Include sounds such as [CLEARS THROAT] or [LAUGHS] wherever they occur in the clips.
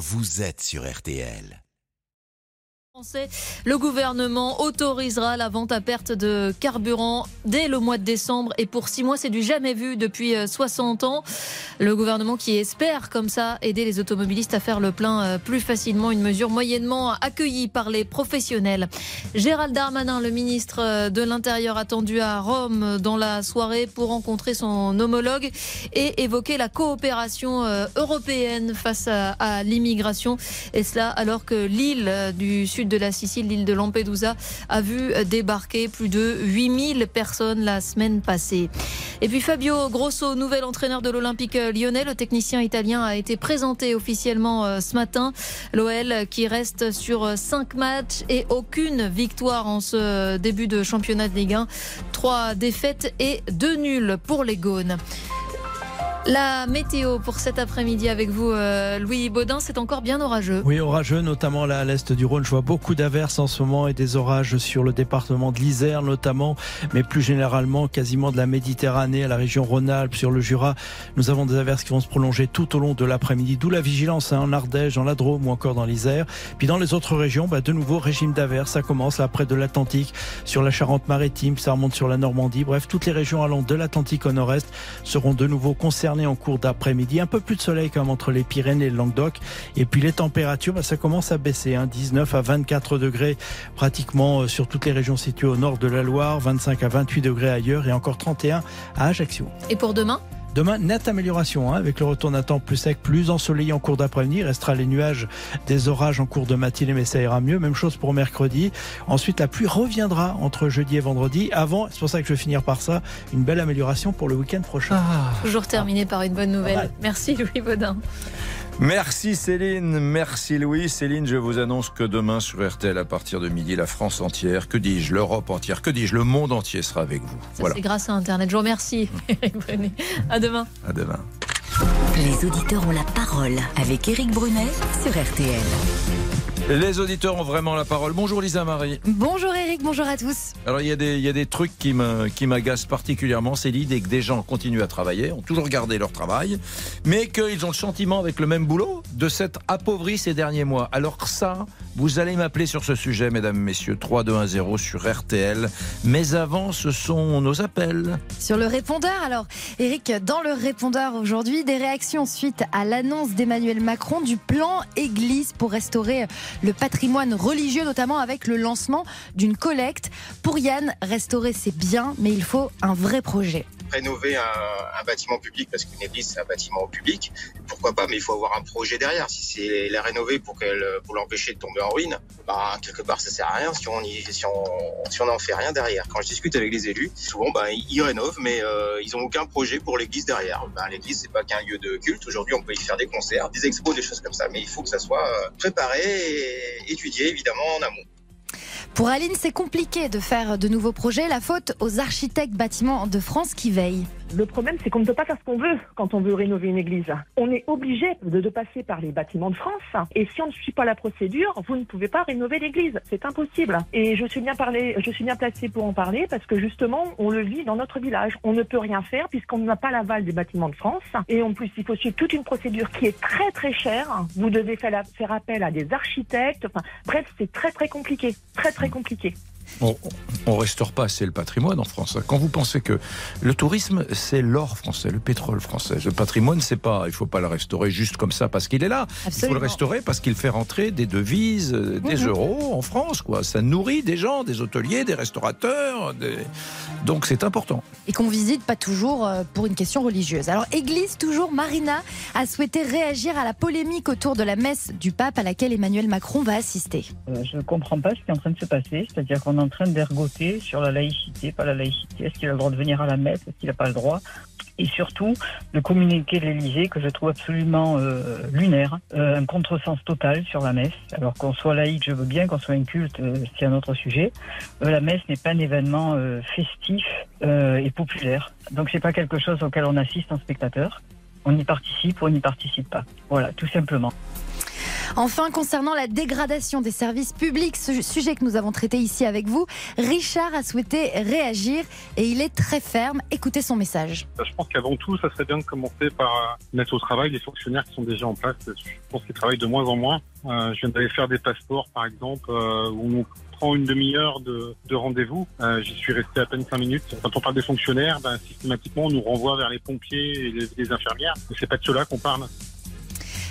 vous êtes sur RTL. Le gouvernement autorisera la vente à perte de carburant dès le mois de décembre et pour six mois, c'est du jamais vu depuis 60 euh, ans. Le gouvernement qui espère comme ça aider les automobilistes à faire le plein euh, plus facilement, une mesure moyennement accueillie par les professionnels. Gérald Darmanin, le ministre euh, de l'Intérieur, attendu à Rome dans la soirée pour rencontrer son homologue et évoquer la coopération européenne face à, l'immigration. Et cela alors que l'île du sud de la Sicile, l'île de Lampedusa, a vu débarquer plus de 8000 personnes la semaine passée. Et puis Fabio Grosso, nouvel entraîneur de l'Olympique lyonnais, le technicien italien a été présenté officiellement euh, ce matin. L'OL qui reste sur 5 matchs et aucune victoire en ce début de championnat de Ligue 1. Trois défaites et deux nuls pour les Gaunes. La météo pour cet après-midi avec vous, euh, Louis Baudin, c'est encore bien orageux. Oui, orageux, notamment là à l'est du Rhône. Je vois beaucoup d'averses en ce moment et des orages sur le département de l'Isère notamment, mais plus généralement quasiment de la Méditerranée à la région Rhône-Alpes, sur le Jura. Nous avons des averses qui vont se prolonger tout au long de l'après-midi, d'où la vigilance hein, en Ardèche, dans la Drôme ou encore dans l'Isère. Puis dans les autres régions, bah, de nouveau régime d'averses. Ça commence là près de l'Atlantique, sur la Charente-Maritime, ça remonte sur la Normandie. Bref, toutes les régions allant de l'Atlantique au nord-est seront de nouveau concernées en cours d'après-midi. Un peu plus de soleil comme entre les Pyrénées et le Languedoc. Et puis les températures, bah, ça commence à baisser. 19 hein. à 24 degrés pratiquement euh, sur toutes les régions situées au nord de la Loire, 25 à 28 degrés ailleurs et encore 31 à Ajaccio. Et pour demain? Demain, nette amélioration hein, avec le retour d'un temps plus sec, plus ensoleillé en cours d'après-midi. Restera les nuages, des orages en cours de matinée, mais ça ira mieux. Même chose pour mercredi. Ensuite, la pluie reviendra entre jeudi et vendredi. Avant, c'est pour ça que je vais finir par ça, une belle amélioration pour le week-end prochain. Ah. Toujours terminé par une bonne nouvelle. Merci Louis Baudin. Merci Céline, merci Louis. Céline, je vous annonce que demain sur RTL à partir de midi, la France entière, que dis-je, l'Europe entière, que dis-je, le monde entier sera avec vous. voilà. C'est grâce à Internet. Je vous remercie. [LAUGHS] à demain. À demain. Les auditeurs ont la parole avec Éric Brunet sur RTL. Les auditeurs ont vraiment la parole. Bonjour Lisa Marie. Bonjour Eric, bonjour à tous. Alors il y a des, il y a des trucs qui m'agacent particulièrement. C'est l'idée que des gens continuent à travailler, ont toujours gardé leur travail, mais qu'ils ont le sentiment avec le même boulot de s'être appauvris ces derniers mois. Alors que ça, vous allez m'appeler sur ce sujet, mesdames, messieurs, 3210 sur RTL. Mais avant, ce sont nos appels. Sur le répondeur, alors, Eric, dans le répondeur aujourd'hui, des réactions suite à l'annonce d'Emmanuel Macron du plan Église pour restaurer le patrimoine religieux, notamment avec le lancement d'une collecte. Pour Yann, restaurer c'est bien, mais il faut un vrai projet rénover un, bâtiment public parce qu'une église c'est un bâtiment public, pourquoi pas, mais il faut avoir un projet derrière. Si c'est la rénover pour l'empêcher de tomber en ruine, bah quelque part ça sert à rien si on n'en fait rien derrière. Quand je discute avec les élus, souvent bah, ils rénovent, mais euh, ils ont aucun projet pour l'église derrière. Bah, l'église c'est pas qu'un lieu de culte. Aujourd'hui on peut y faire des concerts, des expos, des choses comme ça, mais il faut que ça soit euh, préparé et étudié évidemment en amont. Pour Aline, c'est compliqué de faire de nouveaux projets. La faute aux architectes bâtiments de France qui veillent. Le problème, c'est qu'on ne peut pas faire ce qu'on veut quand on veut rénover une église. On est obligé de, passer par les bâtiments de France. Et si on ne suit pas la procédure, vous ne pouvez pas rénover l'église. C'est impossible. Et je suis bien parlé, je suis bien placé pour en parler parce que justement, on le vit dans notre village. On ne peut rien faire puisqu'on n'a pas l'aval des bâtiments de France. Et en plus, il faut suivre toute une procédure qui est très très chère. Vous devez faire, faire appel à des architectes. Enfin, bref, c'est très très compliqué. Très très compliqué on, on restaure pas assez le patrimoine en France. Quand vous pensez que le tourisme, c'est l'or français, le pétrole français. Le patrimoine, c'est pas, il faut pas le restaurer juste comme ça parce qu'il est là. Il faut le restaurer parce qu'il fait rentrer des devises, euh, des mhm. euros en France, quoi. Ça nourrit des gens, des hôteliers, des restaurateurs. Donc c'est important. Et qu'on visite pas toujours euh, pour une question religieuse. Alors, Église, toujours, Marina a souhaité réagir à la polémique autour de la messe du pape à laquelle Emmanuel Macron va assister. Euh, je ne comprends pas ce qui est en train de se passer. C'est-à-dire qu'on en train d'ergoter sur la laïcité, pas la laïcité. Est-ce qu'il a le droit de venir à la messe? Est-ce qu'il n'a pas le droit? Et surtout de communiquer l'Élysée que je trouve absolument euh, lunaire, euh, un contresens total sur la messe. Alors qu'on soit laïque, je veux bien, qu'on soit un culte, euh, c'est un autre sujet. la messe n'est pas un événement festif et populaire, donc c'est pas quelque chose auquel on assiste en spectateur. On y participe ou on n'y participe pas. Voilà, tout simplement. Enfin, concernant la dégradation des services publics, ce sujet que nous avons traité ici avec vous, Richard a souhaité réagir et il est très ferme. Écoutez son message. Je pense qu'avant tout, ça serait bien de commencer par mettre au travail les fonctionnaires qui sont déjà en place. Je pense qu'ils travaillent de moins en moins. Euh, je viens d'aller faire des passeports, par exemple, euh, où on prend une demi-heure de, rendez-vous. Euh, j'y suis resté à peine cinq minutes. Quand on parle des fonctionnaires, ben, systématiquement, on nous renvoie vers les pompiers et les, infirmières. C'est pas de cela qu'on parle.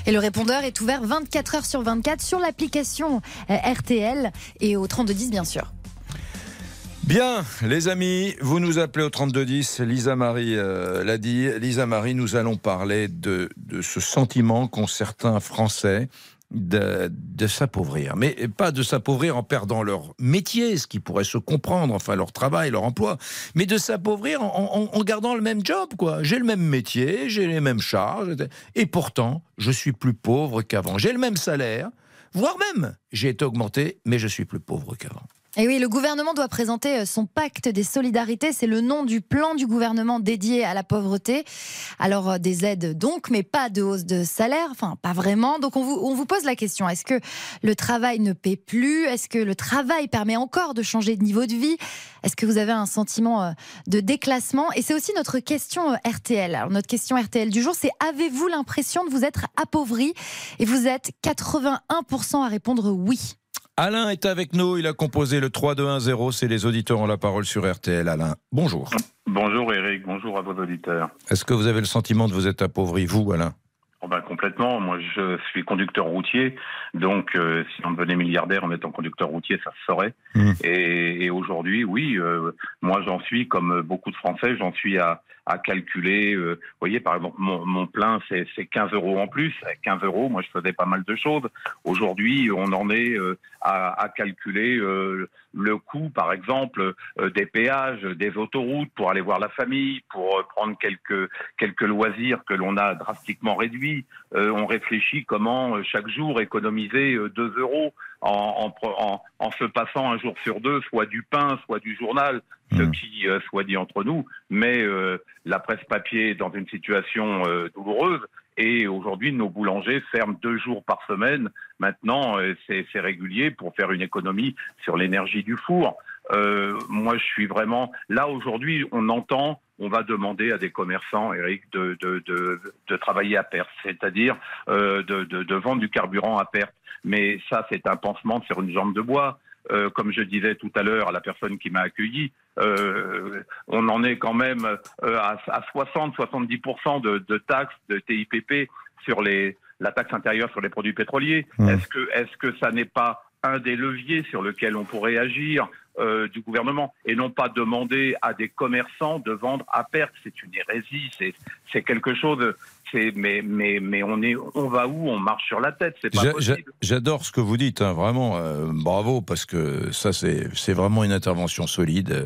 Et le répondeur est ouvert 24 heures sur 24 sur l'application RTL et au 3210 bien sûr. Bien, les amis, vous nous appelez au 3210. Lisa Marie l'a dit. Lisa Marie, nous allons parler de ce sentiment qu'ont certains Français de, s'appauvrir. Mais pas de s'appauvrir en perdant leur métier, ce qui pourrait se comprendre, enfin leur travail, leur emploi, mais de s'appauvrir en, en, gardant le même job, quoi. J'ai le même métier, j'ai les mêmes charges, et pourtant, je suis plus pauvre qu'avant. J'ai le même salaire, voire même, j'ai été augmenté, mais je suis plus pauvre qu'avant. Et oui, le gouvernement doit présenter euh, son pacte des solidarités. C'est le nom du plan du gouvernement dédié à la pauvreté. Alors, euh, des aides donc, mais pas de hausse de salaire. Enfin, pas vraiment. Donc, on vous, on vous pose la question. Est-ce que le travail ne paie plus? Est-ce que le travail permet encore de changer de niveau de vie? Est-ce que vous avez un sentiment euh, de déclassement? Et c'est aussi notre question RTL. Alors, notre question RTL du jour, c'est avez-vous l'impression de vous être appauvri? Et vous êtes 81% à répondre oui. Alain est avec nous, il a composé le 3-2-1-0, c'est les auditeurs ont la parole sur RTL. Alain, bonjour. Bonjour Eric, bonjour à vos auditeurs. Est-ce que vous avez le sentiment de vous être appauvri, vous Alain? Oh ben, complètement. Moi, je suis conducteur routier, donc euh, si on devenait milliardaire en étant conducteur routier, ça se saurait. Mmh. Et, aujourd'hui, oui, euh, moi j'en suis comme beaucoup de Français, j'en suis à, à calculer. Euh, vous voyez, par exemple, mon, mon plein, c'est 15 euros en plus. 15 euros, moi, je faisais pas mal de choses. Aujourd'hui, on en est à, à, calculer le coût, par exemple, des péages, des autoroutes pour aller voir la famille, pour prendre quelques quelques loisirs que l'on a drastiquement réduits euh, on réfléchit comment euh, chaque jour économiser 2 euh, euros en, en, se passant un jour sur deux, soit du pain, soit du journal, ce mmh. qui soit dit entre nous. Mais la presse papier est dans une situation douloureuse. Et aujourd'hui, nos boulangers ferment deux jours par semaine. Maintenant, c'est régulier pour faire une économie sur l'énergie du four. moi, je suis vraiment là aujourd'hui. On entend on va demander à des commerçants, Eric, de, de, de, de travailler à perte, c'est-à-dire euh, de, de, vendre du carburant à perte. Mais ça, c'est un pansement sur une jambe de bois. Euh, comme je disais tout à l'heure à la personne qui m'a accueilli, euh, on en est quand même à, à 60-70% de, de taxes de TIPP sur les, la taxe intérieure sur les produits pétroliers. Mmh. Est-ce que, est-ce que ça n'est pas un des leviers sur lequel on pourrait agir? Euh, du gouvernement et non pas demander à des commerçants de vendre à perte. C'est une hérésie, c'est quelque chose. Mais, mais, mais on, est, on va où? On marche sur la tête, c'est pas possible. J'adore ce que vous dites, hein, vraiment, euh, bravo, parce que ça, c'est vraiment une intervention solide, euh,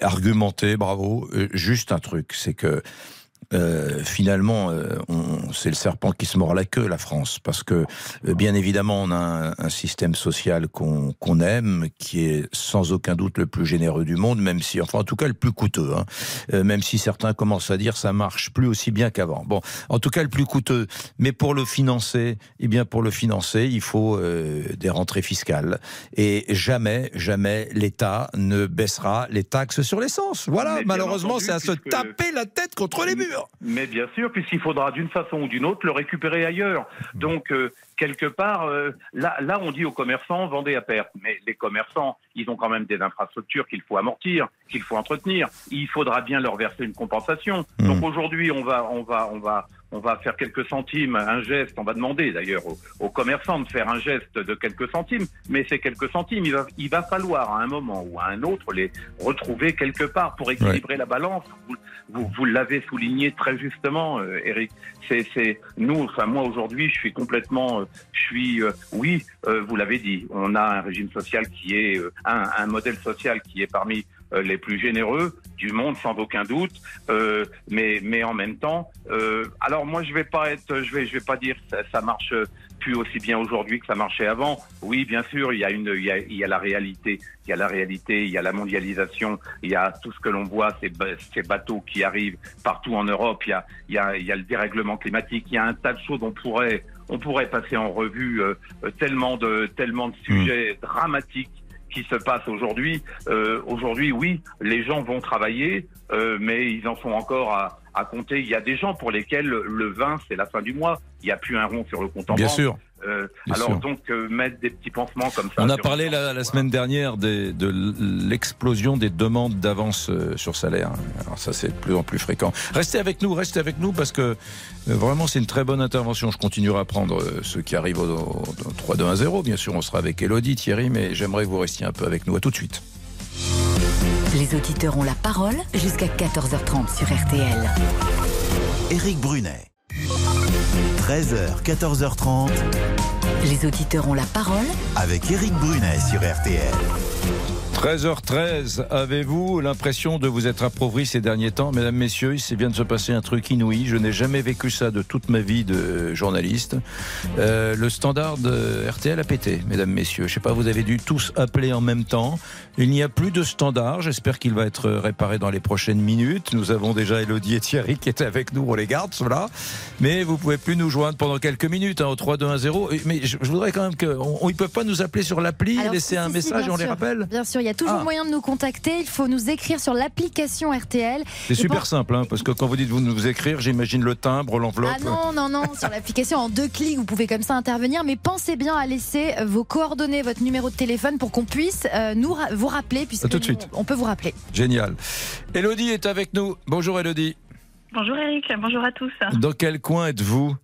argumentée, bravo. juste un truc, c'est que euh, finalement, euh, c'est le serpent qui se mord la queue, la France, parce que euh, bien évidemment, on a un, système social qu'on aime, qui est sans aucun doute le plus généreux du monde, même si, enfin, en tout cas, le plus coûteux. Hein. même si certains commencent à dire ça marche plus aussi bien qu'avant. Bon, en tout cas, le plus coûteux. Mais pour le financer, eh bien, pour le financer, il faut des rentrées fiscales. Et jamais, jamais, l'État ne baissera les taxes sur l'essence. Voilà, malheureusement, c'est à se taper la tête contre les murs. Mais bien sûr, puisqu'il faudra d'une façon ou d'une autre le récupérer ailleurs. Donc, euh, quelque part, euh, là, là, on dit aux commerçants, vendez à perte. Mais les commerçants, ils ont quand même des infrastructures qu'il faut amortir, qu'il faut entretenir. Il faudra bien leur verser une compensation. Mmh. Donc aujourd'hui, on va, on va, on va, on va faire quelques centimes, un geste, on va demander d'ailleurs aux, commerçants de faire un geste de quelques centimes, mais ces quelques centimes, il va, il va falloir à un moment ou à un autre les retrouver quelque part pour équilibrer la balance. Vous, vous, l'avez souligné très justement, euh, Eric. C'est, c'est nous, enfin moi aujourd'hui, je suis complètement, euh, suis, euh, oui, vous l'avez dit, on a un régime social qui est un, modèle social qui est parmi euh, les plus généreux du monde, sans aucun doute. Euh, mais, mais en même temps, euh, alors moi je vais pas être, je vais, je vais pas dire ça, ça marche plus aussi bien aujourd'hui que ça marchait avant. Oui, bien sûr, il y a une, il y a, il y a la réalité, il y a la réalité, il y a la mondialisation, il y a tout ce que l'on voit, ces, ces bateaux qui arrivent partout en Europe, il y a, il y a, il y a le dérèglement climatique, il y a un tas de choses. On pourrait on pourrait passer en revue tellement de tellement de sujets dramatiques qui se passent aujourd'hui. aujourd'hui, oui, les gens vont travailler, mais ils en sont encore à, à compter. Il y a des gens pour lesquels le 20, c'est la fin du mois. Il n'y a plus un rond sur le compte en Bien banque. sûr. Euh, alors donc euh, mettre des petits pansements comme ça. On a parlé la, la, semaine dernière des, de l'explosion des demandes d'avance euh, sur salaire. Alors ça c'est de plus en plus fréquent. Restez avec nous, restez avec nous parce que euh, vraiment c'est une très bonne intervention. Je continuerai à prendre ceux qui arrivent au, au, au 3 2 1 0. Bien sûr, on sera avec Elodie, Thierry, mais j'aimerais que vous restiez un peu avec nous. À tout de suite. Les auditeurs ont la parole jusqu'à 14h30 sur RTL. Éric Brunet. 13h, 14h30. Les auditeurs ont la parole avec Éric Brunet sur RTL. 13h13, avez-vous l'impression de vous être appauvri ces derniers temps? Mesdames, Messieurs, il s'est bien de se passer un truc inouï. Je n'ai jamais vécu ça de toute ma vie de journaliste. Euh, le standard de RTL a pété, Mesdames, Messieurs. Je sais pas, vous avez dû tous appeler en même temps. Il n'y a plus de standard. J'espère qu'il va être réparé dans les prochaines minutes. Nous avons déjà Elodie et Thierry qui étaient avec nous. On les garde, ceux-là. Mais vous pouvez plus nous joindre pendant quelques minutes hein, au 3 2 1 0. Mais je, je voudrais quand même qu'ils ne peuvent pas nous appeler sur l'appli, laisser si, un si, message si, et on sûr. les rappelle? Bien sûr, il y a toujours Ah. moyen de nous contacter. Il faut nous écrire sur l'application RTL. C'est super pour- simple, hein, parce que quand vous dites vous nous écrire, j'imagine le timbre, l'enveloppe. Ah non, non, non, sur l'application en deux clics, vous pouvez comme ça intervenir, mais pensez bien à laisser euh, vos coordonnées, votre numéro de téléphone pour qu'on puisse euh, nous ra- vous rappeler, puisque tout de suite. on peut vous rappeler. Génial. Elodie est avec nous. Bonjour Elodie. Bonjour Eric, bonjour à tous. Dans quel coin êtes-vous?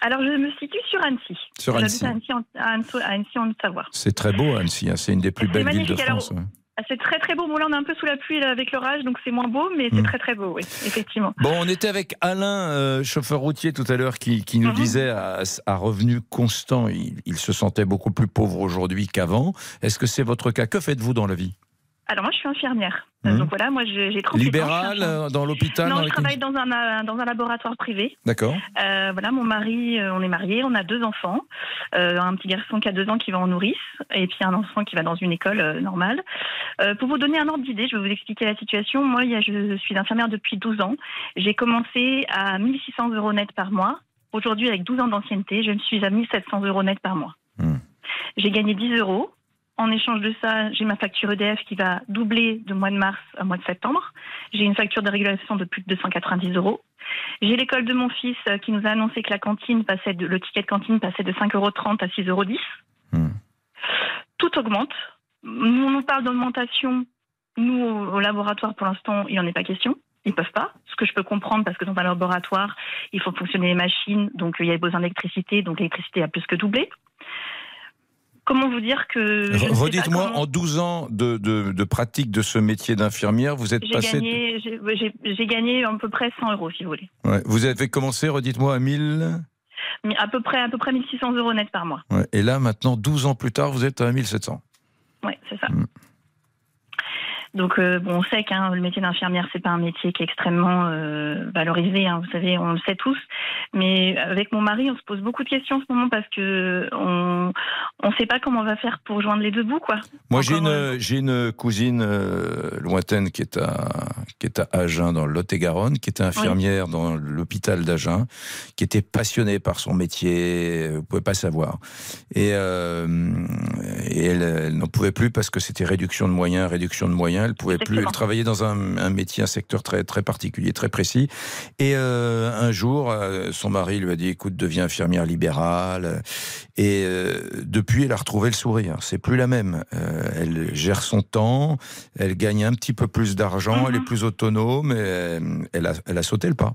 Alors je me situe sur Annecy. Sur Annecy. à Annecy, en, à Annecy, en Haute-Savoie. C'est très beau Annecy, hein, c'est une des plus belles villes de magnifique. Alors, France. ouais. C'est très très beau. Bon là on est un peu sous la pluie là, avec l'orage, donc c'est moins beau, mais c'est Mm. très très beau, oui, effectivement. Bon, on était avec Alain, euh, chauffeur routier tout à l'heure, qui, qui nous Mhm. disait à, à revenu constant, il, il se sentait beaucoup plus pauvre aujourd'hui qu'avant. Est-ce que c'est votre cas? Que faites-vous dans la vie? Alors moi je suis infirmière. Mhm. Donc voilà, moi j'ai j'ai 38 ans, Libéral, je suis infirmière. euh, dans l'hôpital Non, je travaille dans un, euh, dans un laboratoire privé. D'accord. Euh, voilà, mon mari, euh, on est mariés, on a deux enfants, Euh, un petit garçon qui a deux ans qui va en nourrice, et puis un enfant qui va dans une école euh, normale. Euh, pour vous donner un ordre d'idée, je vais vous expliquer la situation. Moi, je suis infirmière depuis 12 ans. J'ai commencé à 1600 euros net par mois. Aujourd'hui, avec 12 ans d'ancienneté, je me suis à 1700 euros net par mois. Hmm. J'ai gagné 10 euros. En échange de ça, j'ai ma facture EDF qui va doubler de mois de mars à mois de septembre. J'ai une facture de régulation de plus de 290 euros. J'ai l'école de mon fils euh, qui nous a annoncé que la cantine passait de, le ticket de cantine passait de 5,30 euros à 6,10 euros. Tout augmente. Nous, on nous parle d'augmentation. Nous, au, laboratoire, pour l'instant, il n'en est pas question. Ils peuvent pas. Ce que je peux comprendre, parce que dans un laboratoire, il faut fonctionner les machines, donc euh, il y a besoin d'électricité, donc l'électricité a plus que doublé. Comment vous dire que. Redites-moi, en 12 ans de, de- de pratique de ce métier d'infirmière, vous êtes passé. gagné, j'ai- j'ai j'ai gagné à peu près 100 euros, si vous voulez. Ouais, vous avez commencé, redites-moi, à 1000. Mais À peu près, à peu près 1600 euros net par mois. Ouais, et là, maintenant, 12 ans plus tard, vous êtes à 1700. Oui, c'est ça. Mm. Donc euh, bon, on sait que le métier d'infirmière c'est pas un métier qui est extrêmement euh, valorisé. hein, vous savez, on le sait tous. Mais avec mon mari, on se pose beaucoup de questions en ce moment parce que on on sait pas comment on va faire pour joindre les deux bouts, quoi. Moi, j'ai une, euh, j'ai une cousine lointaine qui est, à, qui est à Agen, dans le Lot-et-Garonne, qui était infirmière dans l'hôpital d'Agen, qui était passionnée par son métier, vous pouvez pas savoir. Et, et elle, elle n'en pouvait plus parce que c'était réduction de moyens, réduction de moyens. Elle pouvait plus. Elle travaillait dans un, un métier, un secteur très très particulier, très précis. Et euh, un jour, euh, son mari lui a dit "Écoute, deviens infirmière libérale." Et euh, depuis, elle a retrouvé le sourire. C'est plus la même. Euh, elle gère son temps, elle gagne un petit peu plus d'argent, elle est plus autonome, et, elle, a, elle a sauté le pas.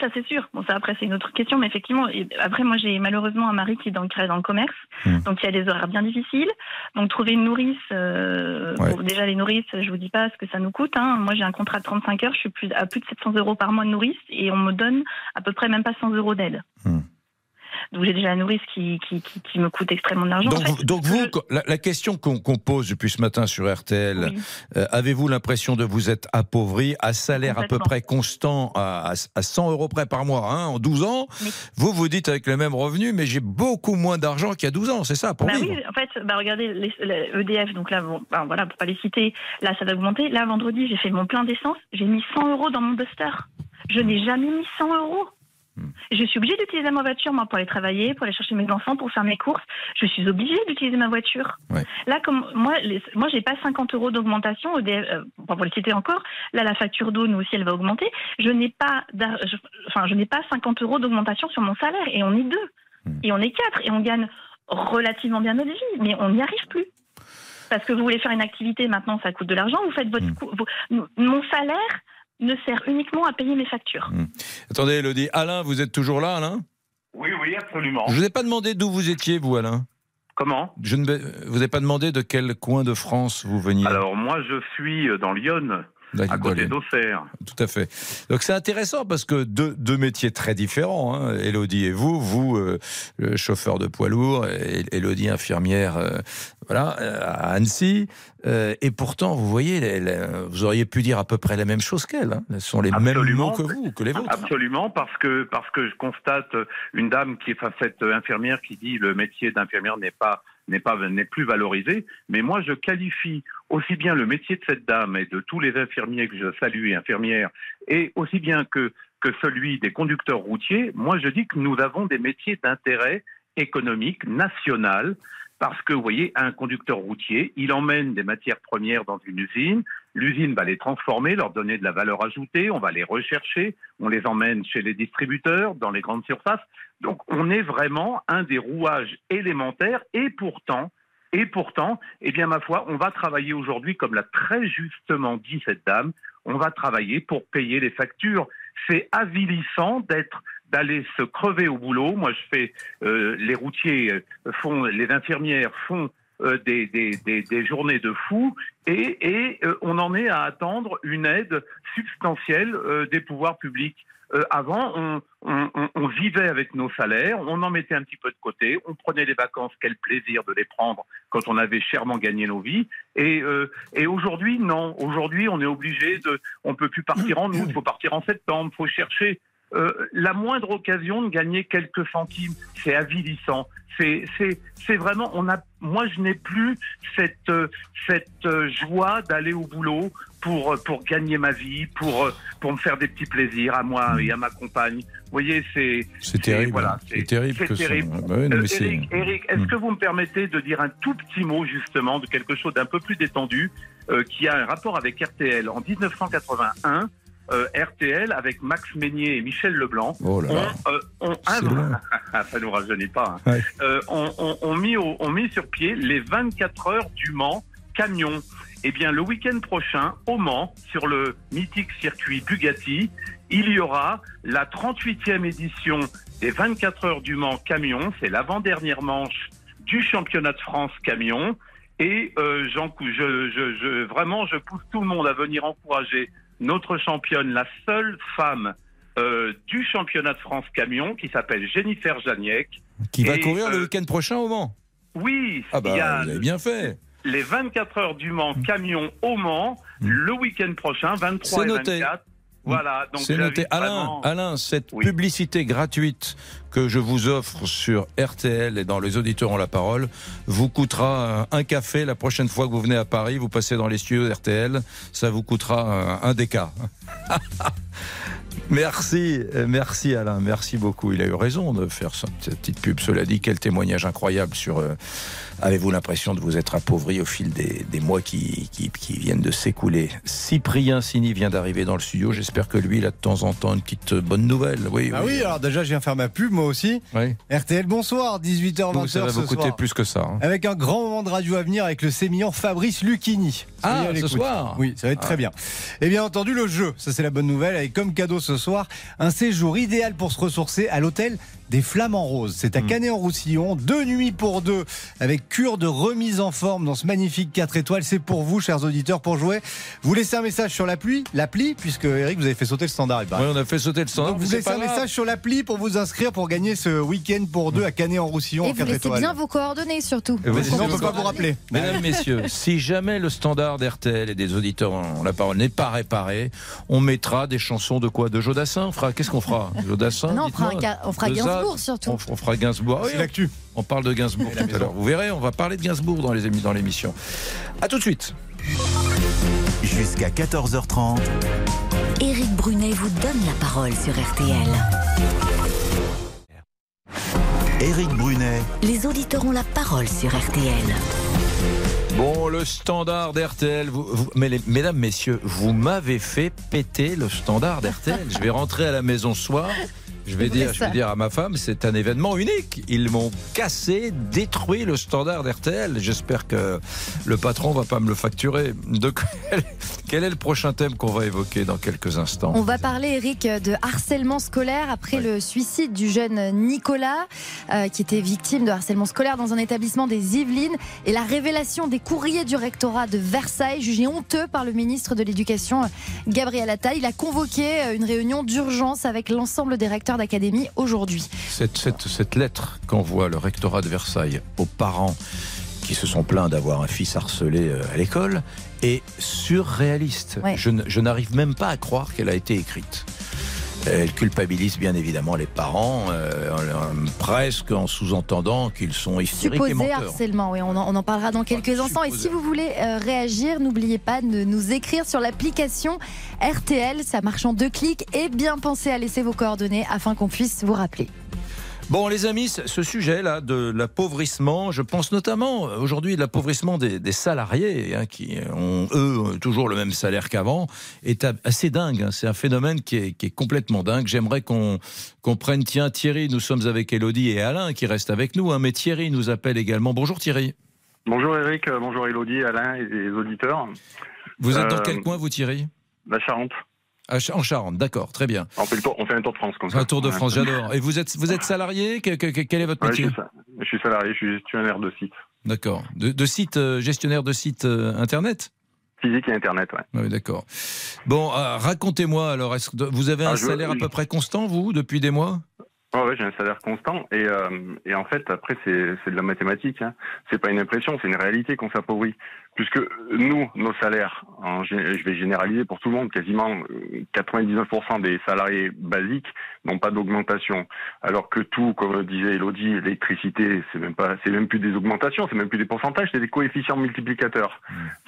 Ça c'est sûr. Bon, ça après c'est une autre question, mais effectivement, après moi j'ai malheureusement un mari qui est dans le travaille dans le commerce, Hmm. donc il y a des horaires bien difficiles. Donc trouver une nourrice, euh, Ouais. bon, déjà les nourrices, je vous dis pas ce que ça nous coûte. Hein. Moi j'ai un contrat de 35 heures, je suis plus, à plus de 700 euros par mois de nourrice et on me donne à peu près même pas 100 euros d'aide. Hmm. Donc j'ai déjà la nourrice qui, qui, qui, qui me coûte extrêmement d'argent. Donc, en fait. vous, donc vous, la, la question qu'on pose depuis ce matin sur RTL, euh, avez-vous l'impression de vous être appauvri à salaire à peu près constant, à, à- à 100 euros près par mois, hein, en 12 ans Vous vous dites avec le même revenu, mais j'ai beaucoup moins d'argent qu'il y a 12 ans, c'est ça, pour Bah vivre oui, en fait, bah regardez, les, les EDF, donc là, bon, bah voilà, pour pas les citer, là, ça va augmenter. Là, vendredi, j'ai fait mon plein d'essence, j'ai mis 100 euros dans mon buster. Je n'ai jamais mis 100 euros. Je suis obligée d'utiliser ma voiture, moi, pour aller travailler, pour aller chercher mes enfants, pour faire mes courses. Je suis obligée d'utiliser ma voiture. Là, comme moi, les, moi, j'ai pas 50 euros d'augmentation. Euh, pour le citer encore, là, la facture d'eau, nous aussi, elle va augmenter. Je n'ai pas, enfin, je n'ai pas 50 euros d'augmentation sur mon salaire, et on est deux, hmm. et on est quatre, et on gagne relativement bien notre vie, mais on n'y arrive plus parce que vous voulez faire une activité, maintenant ça coûte de l'argent, vous faites votre... Hmm. mon salaire ne sert uniquement à payer mes factures. Hmm. Attendez, Elodie. Alain, vous êtes toujours là, Alain? Oui, oui, absolument. Je ne vous ai pas demandé d'où vous étiez, vous, Alain Comment? Je ne vous ai pas demandé de quel coin de France vous veniez. Alors, moi, je suis dans Lyon à côté d'Auxerre. Tout à fait. Donc c'est intéressant parce que deux, deux métiers très différents, hein, Elodie et vous, vous euh, chauffeur de poids lourd, et Elodie infirmière, euh, voilà, euh, à Annecy. Et pourtant, vous voyez, vous auriez pu dire à peu près la même chose qu'elle. Hein. Ce sont les mêmes mots que vous, que les vôtres. Absolument, parce que parce que je constate une dame qui est cette infirmière qui dit le métier d'infirmière n'est pas n'est pas n'est plus valorisé. Mais moi, je qualifie aussi bien le métier de cette dame et de tous les infirmiers que je salue et infirmières, et aussi bien que que celui des conducteurs routiers. Moi, je dis que nous avons des métiers d'intérêt économique national parce que, vous voyez, un conducteur routier, il emmène des matières premières dans une usine, l'usine va les transformer, leur donner de la valeur ajoutée, on va les rechercher, on les emmène chez les distributeurs, dans les grandes surfaces. Donc on est vraiment un des rouages élémentaires et pourtant, et pourtant, eh bien ma foi, on va travailler aujourd'hui, comme l'a très justement dit cette dame, on va travailler pour payer les factures. C'est avilissant d'être d'aller se crever au boulot. Moi, je fais euh, les routiers euh, font, les infirmières font euh, des, des, des, journées de fous et, et on en est à attendre une aide substantielle des pouvoirs publics. Avant, on, vivait avec nos salaires, on en mettait un petit peu de côté, on prenait les vacances, quel plaisir de les prendre quand on avait chèrement gagné nos vies. Et, et aujourd'hui, non. Aujourd'hui, on est obligé de, on peut plus partir en août, il faut partir en septembre, faut chercher euh, la moindre occasion de gagner quelques centimes. C'est avilissant. C'est, vraiment, on a, moi, je n'ai plus cette, cette joie d'aller au boulot pour, pour gagner ma vie, pour, pour me faire des petits plaisirs à moi et à ma compagne. Vous voyez, c'est. C'est terrible. Voilà, c'est terrible. C'est terrible. Bah Eric, est-ce hmm. que vous me permettez de dire un tout petit mot, justement, de quelque chose d'un peu plus détendu, euh, qui a un rapport avec RTL En 1981, euh, RTL avec Max Meignier et Michel Leblanc oh là là. ont, euh, [LAUGHS] ça nous rajeunit pas, hein. euh, on, mis on mis sur pied les 24 heures du Mans camion. Eh bien, le week-end prochain, au Mans, sur le mythique circuit Bugatti, il y aura la 38e édition des 24 heures du Mans camion. C'est l'avant-dernière manche du championnat de France camion. Et euh, je, je, je, vraiment, je pousse tout le monde à venir encourager notre championne, la seule femme euh, du championnat de France camion, qui s'appelle Jennifer Janiek. Qui va courir le euh, week-end prochain au Mans Oui, ah bah, vous avez bien fait. Les 24 heures du Mans camion au Mans, mm. le week-end prochain, 23 et 24. Voilà, donc c'est noté. Alain, Alain, cette publicité gratuite que je vous offre sur RTL et dans Les Auditeurs ont la parole vous coûtera un café la prochaine fois que vous venez à Paris. Vous passez dans les studios RTL, ça vous coûtera un, un déca. [LAUGHS] Merci, merci Alain, merci beaucoup. Il a eu raison de faire cette petite pub. Cela dit, quel témoignage incroyable sur euh, Avez-vous l'impression de vous être appauvri au fil des, mois qui, qui, viennent de s'écouler? Cyprien Sini vient d'arriver dans le studio. J'espère que lui, il a de temps en temps une petite bonne nouvelle. Oui, ah oui, alors déjà, je viens faire ma pub, moi aussi. RTL, bonsoir, 18h20. Ça va vous coûter plus que ça. Hein. Avec un grand moment de radio à venir avec le sémillant Fabrice Lucchini. Ah, ce soir Oui, ça va être très ah. bien. Et bien entendu, le jeu, ça c'est la bonne nouvelle. Avec comme cadeau ce soir, un séjour idéal pour se ressourcer à l'hôtel des Flamants Roses. C'est à hmm. Canet-en-Roussillon, deux nuits pour deux, avec cure de remise en forme dans ce magnifique 4 étoiles. C'est pour vous, chers auditeurs, pour jouer. Vous laissez un message sur l'appli, l'appli, puisque Eric, vous avez fait sauter le standard. Oui, on a fait sauter le standard. vous laissez un message sur l'appli pour vous inscrire pour gagner ce week-end pour deux à Canet-en-Roussillon. Et vous laissez bien vos coordonnées surtout. Et sinon, on ne peut pas vous rappeler. [LAUGHS] Mesdames, messieurs, si jamais le standard d'RTL et des auditeurs ont la parole n'est pas réparé, on mettra des chansons de quoi? De Jodassin? Qu'est-ce qu'on fera? Jodassin Non, on fera, on fera Gainsbourg surtout. On, fera Gainsbourg. C'est l'actu. On parle de Gainsbourg tout à l'heure. Vous verrez, on va parler de Gainsbourg dans les dans l'émission. À tout de suite. Jusqu'à 14h30. Éric Brunet vous donne la parole sur RTL. Éric Brunet. Les auditeurs ont la parole sur RTL. Bon, le standard d'RTL, vous, mesdames, messieurs, vous m'avez fait péter le standard d'RTL. Je vais rentrer à la maison ce soir. Je vais, dire, je vais dire à ma femme, c'est un événement unique. Ils m'ont cassé, détruit le standard d'RTL. J'espère que le patron va pas me le facturer. De quel, [LAUGHS] quel est le prochain thème qu'on va évoquer dans quelques instants On va parler, Eric, de harcèlement scolaire après le suicide du jeune Nicolas, euh, qui était victime de harcèlement scolaire dans un établissement des Yvelines, et la révélation des courriers du rectorat de Versailles, jugés honteux par le ministre de l'Éducation, Gabriel Attal. Il a convoqué euh, une réunion d'urgence avec l'ensemble des recteurs d'académie aujourd'hui. cette, cette, cette lettre qu'envoie le rectorat de Versailles aux parents qui se sont plaints d'avoir un fils harcelé euh, à l'école est surréaliste. Ouais. Je n'arrive même pas à croire qu'elle a été écrite. Elle culpabilise bien évidemment les parents, euh, presque en sous-entendant qu'ils sont hystériques et Supposé menteurs. harcèlement, oui, on en, on en parlera dans quelques instants. Et si vous voulez euh, réagir, n'oubliez pas de nous écrire sur l'application RTL. Ça marche en deux clics. Et bien pensez à laisser vos coordonnées afin qu'on puisse vous rappeler. Bon, les amis, ce sujet-là de l'appauvrissement, je pense notamment euh, aujourd'hui de l'appauvrissement des, des salariés, hein, qui ont, eux, toujours le même salaire qu'avant, est assez dingue. hein. C'est un phénomène qui est, qui est complètement dingue. J'aimerais qu'on prenne, tiens, Thierry, nous sommes avec Elodie et Alain qui restent avec nous, hein, mais Thierry nous appelle également. Bonjour Thierry. Bonjour Eric, bonjour Elodie, Alain et les auditeurs. Vous êtes dans Euh, quel coin, vous Thierry? La Charente. Ch- En Charente, d'accord, très bien. On fait, le tour, on fait un tour de France comme ça. Un tour de. France, j'adore. Et vous êtes, vous êtes salarié Que- que- que- Quel est votre Ouais, je, métier je suis salarié, je suis gestionnaire de site. D'accord. De, de site, euh, gestionnaire de site euh, internet Physique et Internet, ouais. Oui, d'accord. Bon, euh, racontez-moi alors, est-ce que vous avez un Ah, je- salaire à peu près constant, vous, depuis des mois? Ouais, j'ai un salaire constant et, euh, et en fait après c'est c'est de la mathématique. Hein. C'est pas une impression, c'est une réalité qu'on s'appauvrit. Puisque nous, nos salaires, gé- je vais généraliser pour tout le monde, quasiment euh, 99% des salariés basiques n'ont pas d'augmentation. Alors que tout, comme disait Elodie, l'électricité, c'est même pas, c'est même plus des augmentations, c'est même plus des pourcentages, c'est des coefficients multiplicateurs.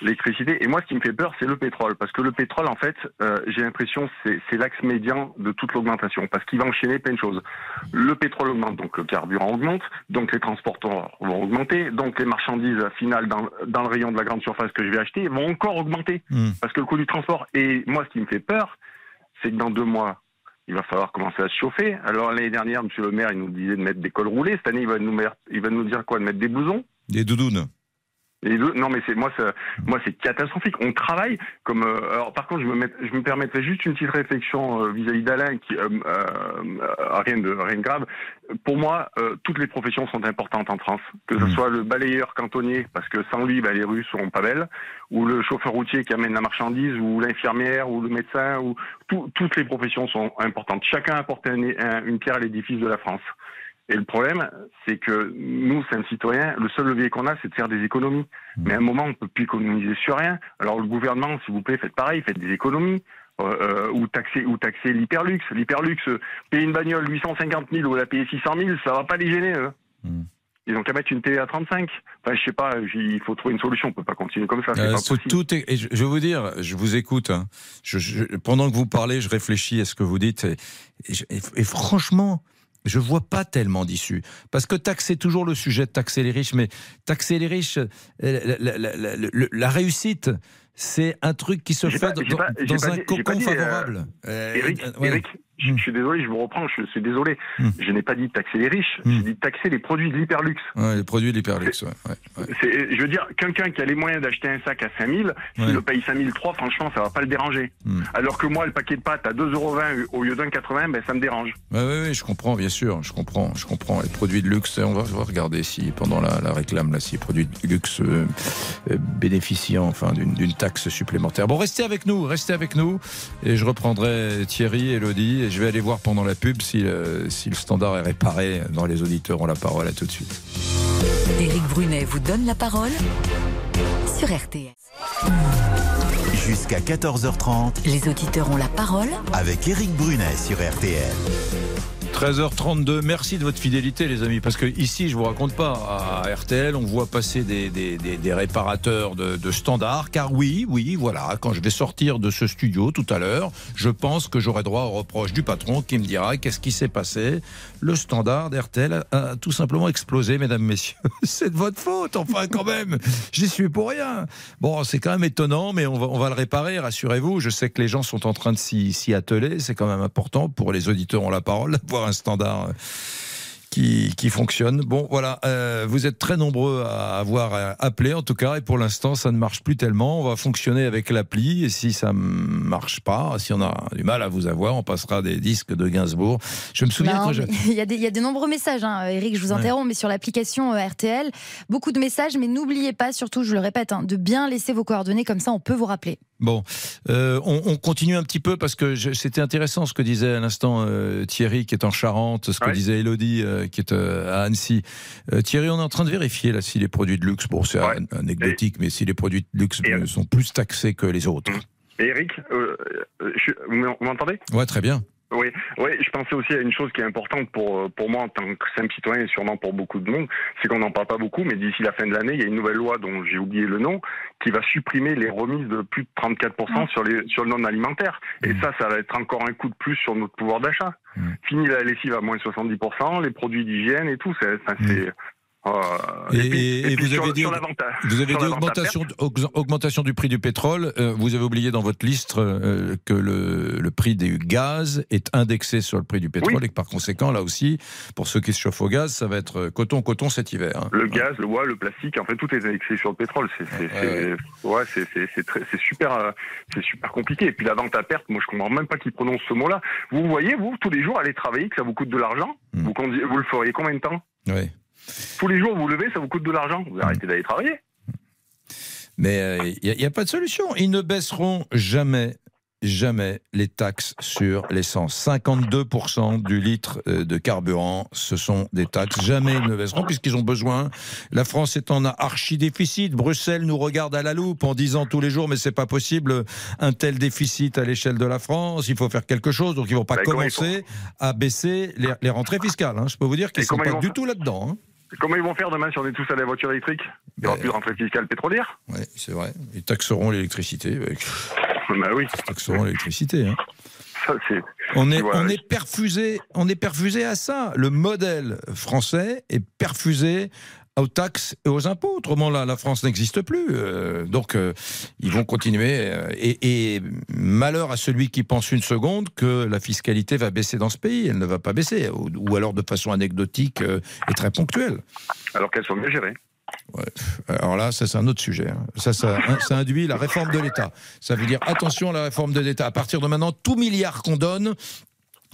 L'électricité. Et moi, ce qui me fait peur, c'est le pétrole, parce que le pétrole, en fait, euh, j'ai l'impression c'est c'est l'axe médian de toute l'augmentation, parce qu'il va enchaîner plein de choses. Le pétrole augmente, donc le carburant augmente, donc les transporteurs vont augmenter, donc les marchandises finales dans, dans le rayon de la grande surface que je vais acheter vont encore augmenter, parce que le coût du transport. Et moi, ce qui me fait peur, c'est que dans deux mois, il va falloir commencer à se chauffer. Alors l'année dernière, Monsieur le maire, il nous disait de mettre des cols roulés. Cette année, il va nous, mettre- il va nous dire quoi? De mettre des blousons? Des doudounes. Les deux, non mais c'est moi ça, moi c'est catastrophique. On travaille comme euh, alors par contre je me met- je me permettrais juste une petite réflexion euh, vis-à-vis d'Alain qui euh, euh, euh, rien de rien de grave. Pour moi euh, toutes les professions sont importantes en France, que ce soit le balayeur cantonnier parce que sans lui bah, les rues seront pas belles, ou le chauffeur routier qui amène la marchandise, ou l'infirmière, ou le médecin, ou tout- toutes les professions sont importantes. Chacun apporte un- un- une pierre à l'édifice de la France. Et le problème, c'est que nous, simples citoyens, le seul levier qu'on a, c'est de faire des économies. Mais à un moment, on ne peut plus économiser sur rien. Alors le gouvernement, s'il vous plaît, faites pareil, faites des économies. Euh, euh, ou taxer ou taxer l'hyperluxe. L'hyperluxe, euh, payer une bagnole 850 000 ou la payer 600 000, ça va pas les gêner. Eux. Ils ont qu'à mettre une télé à 35. Enfin, je sais pas, il faut trouver une solution. On peut pas continuer comme ça. C'est Euh, pas ce- possible. tout est- et je, vais vous dire, je vous écoute. hein. Je- je- pendant que vous parlez, je réfléchis à ce que vous dites. Et franchement, je vois pas tellement d'issue. Parce que taxer toujours le sujet de taxer les riches, mais taxer les riches, euh, la, la- la- la- la- la réussite, c'est un truc qui se fait pas- dans, pas- un dit- cocon dit, euh, favorable. Euh, Eric, euh, ouais. Eric, je, je suis désolé, je vous reprends, je suis désolé. Je n'ai pas dit taxer les riches, j'ai dit taxer les produits de l'hyperluxe. Ouais, les produits de l'hyperluxe. ouais, Je veux dire, quelqu'un qui a les moyens d'acheter un sac à 5000, s'il le paye 5003, franchement, ça va pas le déranger. Alors que moi, le paquet de pâtes à 2,20€ au lieu d'un 80, ben, ça me dérange. Oui, oui, je comprends, bien sûr, je comprends, je comprends. Les produits de luxe, on va, on va regarder si pendant la, la réclame, là, si les produits de luxe euh, euh, bénéficient enfin d'une taxe supplémentaire. Bon, restez avec nous, restez avec nous, et je reprendrai Thierry, Elodie, je vais aller voir pendant la pub si, euh, si le standard est réparé. Dans les auditeurs ont la parole, à tout de suite. Éric Brunet vous donne la parole sur RTL. Jusqu'à 14h30 Les auditeurs ont la parole avec Éric Brunet sur RTL. 13h32, merci de votre fidélité les amis, parce que ici je vous raconte pas, à RTL on voit passer des, réparateurs de, de, standards, car oui, oui, voilà, quand je vais sortir de ce studio tout à l'heure, je pense que j'aurai droit au reproche du patron qui me dira qu'est-ce qui s'est passé. Le standard d'RTL a, tout simplement explosé, mesdames, messieurs. [LAUGHS] c'est de votre faute, enfin quand même, j'y suis pour rien. Bon, c'est quand même étonnant, mais on va, on va le réparer, rassurez-vous, je sais que les gens sont en train de s'y atteler, c'est quand même important pour les auditeurs ont la parole, d'avoir un standard qui, fonctionne. Bon, voilà, euh, vous êtes très nombreux à avoir euh, appelé en tout cas, et pour l'instant, ça ne marche plus tellement. On va fonctionner avec l'appli, et si ça ne marche pas, si on a du mal à vous avoir, on passera des disques de Gainsbourg. Je me souviens quand il, y a des, il y a de nombreux messages, hein. Eric, je vous interromps, mais sur l'application euh, RTL, beaucoup de messages, mais n'oubliez pas, surtout, je le répète, hein, de bien laisser vos coordonnées, comme ça on peut vous rappeler. Bon, on, continue un petit peu parce que c'était intéressant ce que disait à l'instant Thierry qui est en Charente, ce que disait Elodie qui est euh, à Annecy. Euh, Thierry, on est en train de vérifier là si les produits de luxe, bon c'est anecdotique, mais si les produits de luxe sont plus taxés que les autres. Eric, euh, vous m'entendez? Ouais, très bien. Oui, oui, je pensais aussi à une chose qui est importante pour, pour moi en tant que simple citoyen et sûrement pour beaucoup de monde, c'est qu'on n'en parle pas beaucoup, mais d'ici la fin de l'année, il y a une nouvelle loi dont j'ai oublié le nom, qui va supprimer les remises de plus de 34% sur, les, sur le non alimentaire. Et mmh. ça, ça va être encore un coup de plus sur notre pouvoir d'achat. Mmh. Fini la lessive à moins de 70%, les produits d'hygiène et tout, c'est, Euh, et, vous, avez dit, vous avez dit augmentation, augmentation du prix du pétrole. Euh, vous avez oublié dans votre liste euh, que le, le, prix du gaz est indexé sur le prix du pétrole et que par conséquent, là aussi, pour ceux qui se chauffent au gaz, ça va être coton, coton cet hiver. Hein. Le gaz, le bois, le plastique, en fait, tout est indexé sur le pétrole. C'est ouais, c'est super, c'est super compliqué. Et puis la vente à perte, moi je comprends même pas qui prononce ce mot-là. Vous voyez, vous, tous les jours, aller travailler, que ça vous coûte de l'argent? Hmm. Vous, vous le feriez combien de temps? Oui. Tous les jours, vous levez, ça vous coûte de l'argent. Vous arrêtez d'aller travailler. Mais il euh, n'y a, pas de solution. Ils ne baisseront jamais jamais les taxes sur l'essence. 52% du litre euh, de carburant, ce sont des taxes. Jamais ils ne baisseront puisqu'ils ont besoin. La France est en archi-déficit. Bruxelles nous regarde à la loupe en disant tous les jours mais c'est pas possible un tel déficit à l'échelle de la France. Il faut faire quelque chose. Donc ils vont pas commencer à baisser les, rentrées fiscales. Hein. Je peux vous dire qu'ils ne sont pas du tout là-dedans. Hein. Comment ils vont faire demain si on est tous à la voiture électrique Il n'y aura ben, plus de rentrée fiscale pétrolière Oui, c'est vrai. Ils taxeront l'électricité. bah oui. Ils taxeront l'électricité. Hein. on est, on est perfusé, on est perfusé à ça. Le modèle français est perfusé aux taxes et aux impôts. Autrement, la France n'existe plus. Euh, donc, euh, ils vont continuer. Euh, et, malheur à celui qui pense une seconde que la fiscalité va baisser dans ce pays. Elle ne va pas baisser, ou, alors de façon anecdotique et très ponctuelle. Alors qu'elles sont mieux gérées. Alors là, ça c'est un autre sujet. Hein. Ça, ça, ça, induit la réforme de l'État. Ça veut dire attention à la réforme de l'État. À partir de maintenant, tout milliard qu'on donne,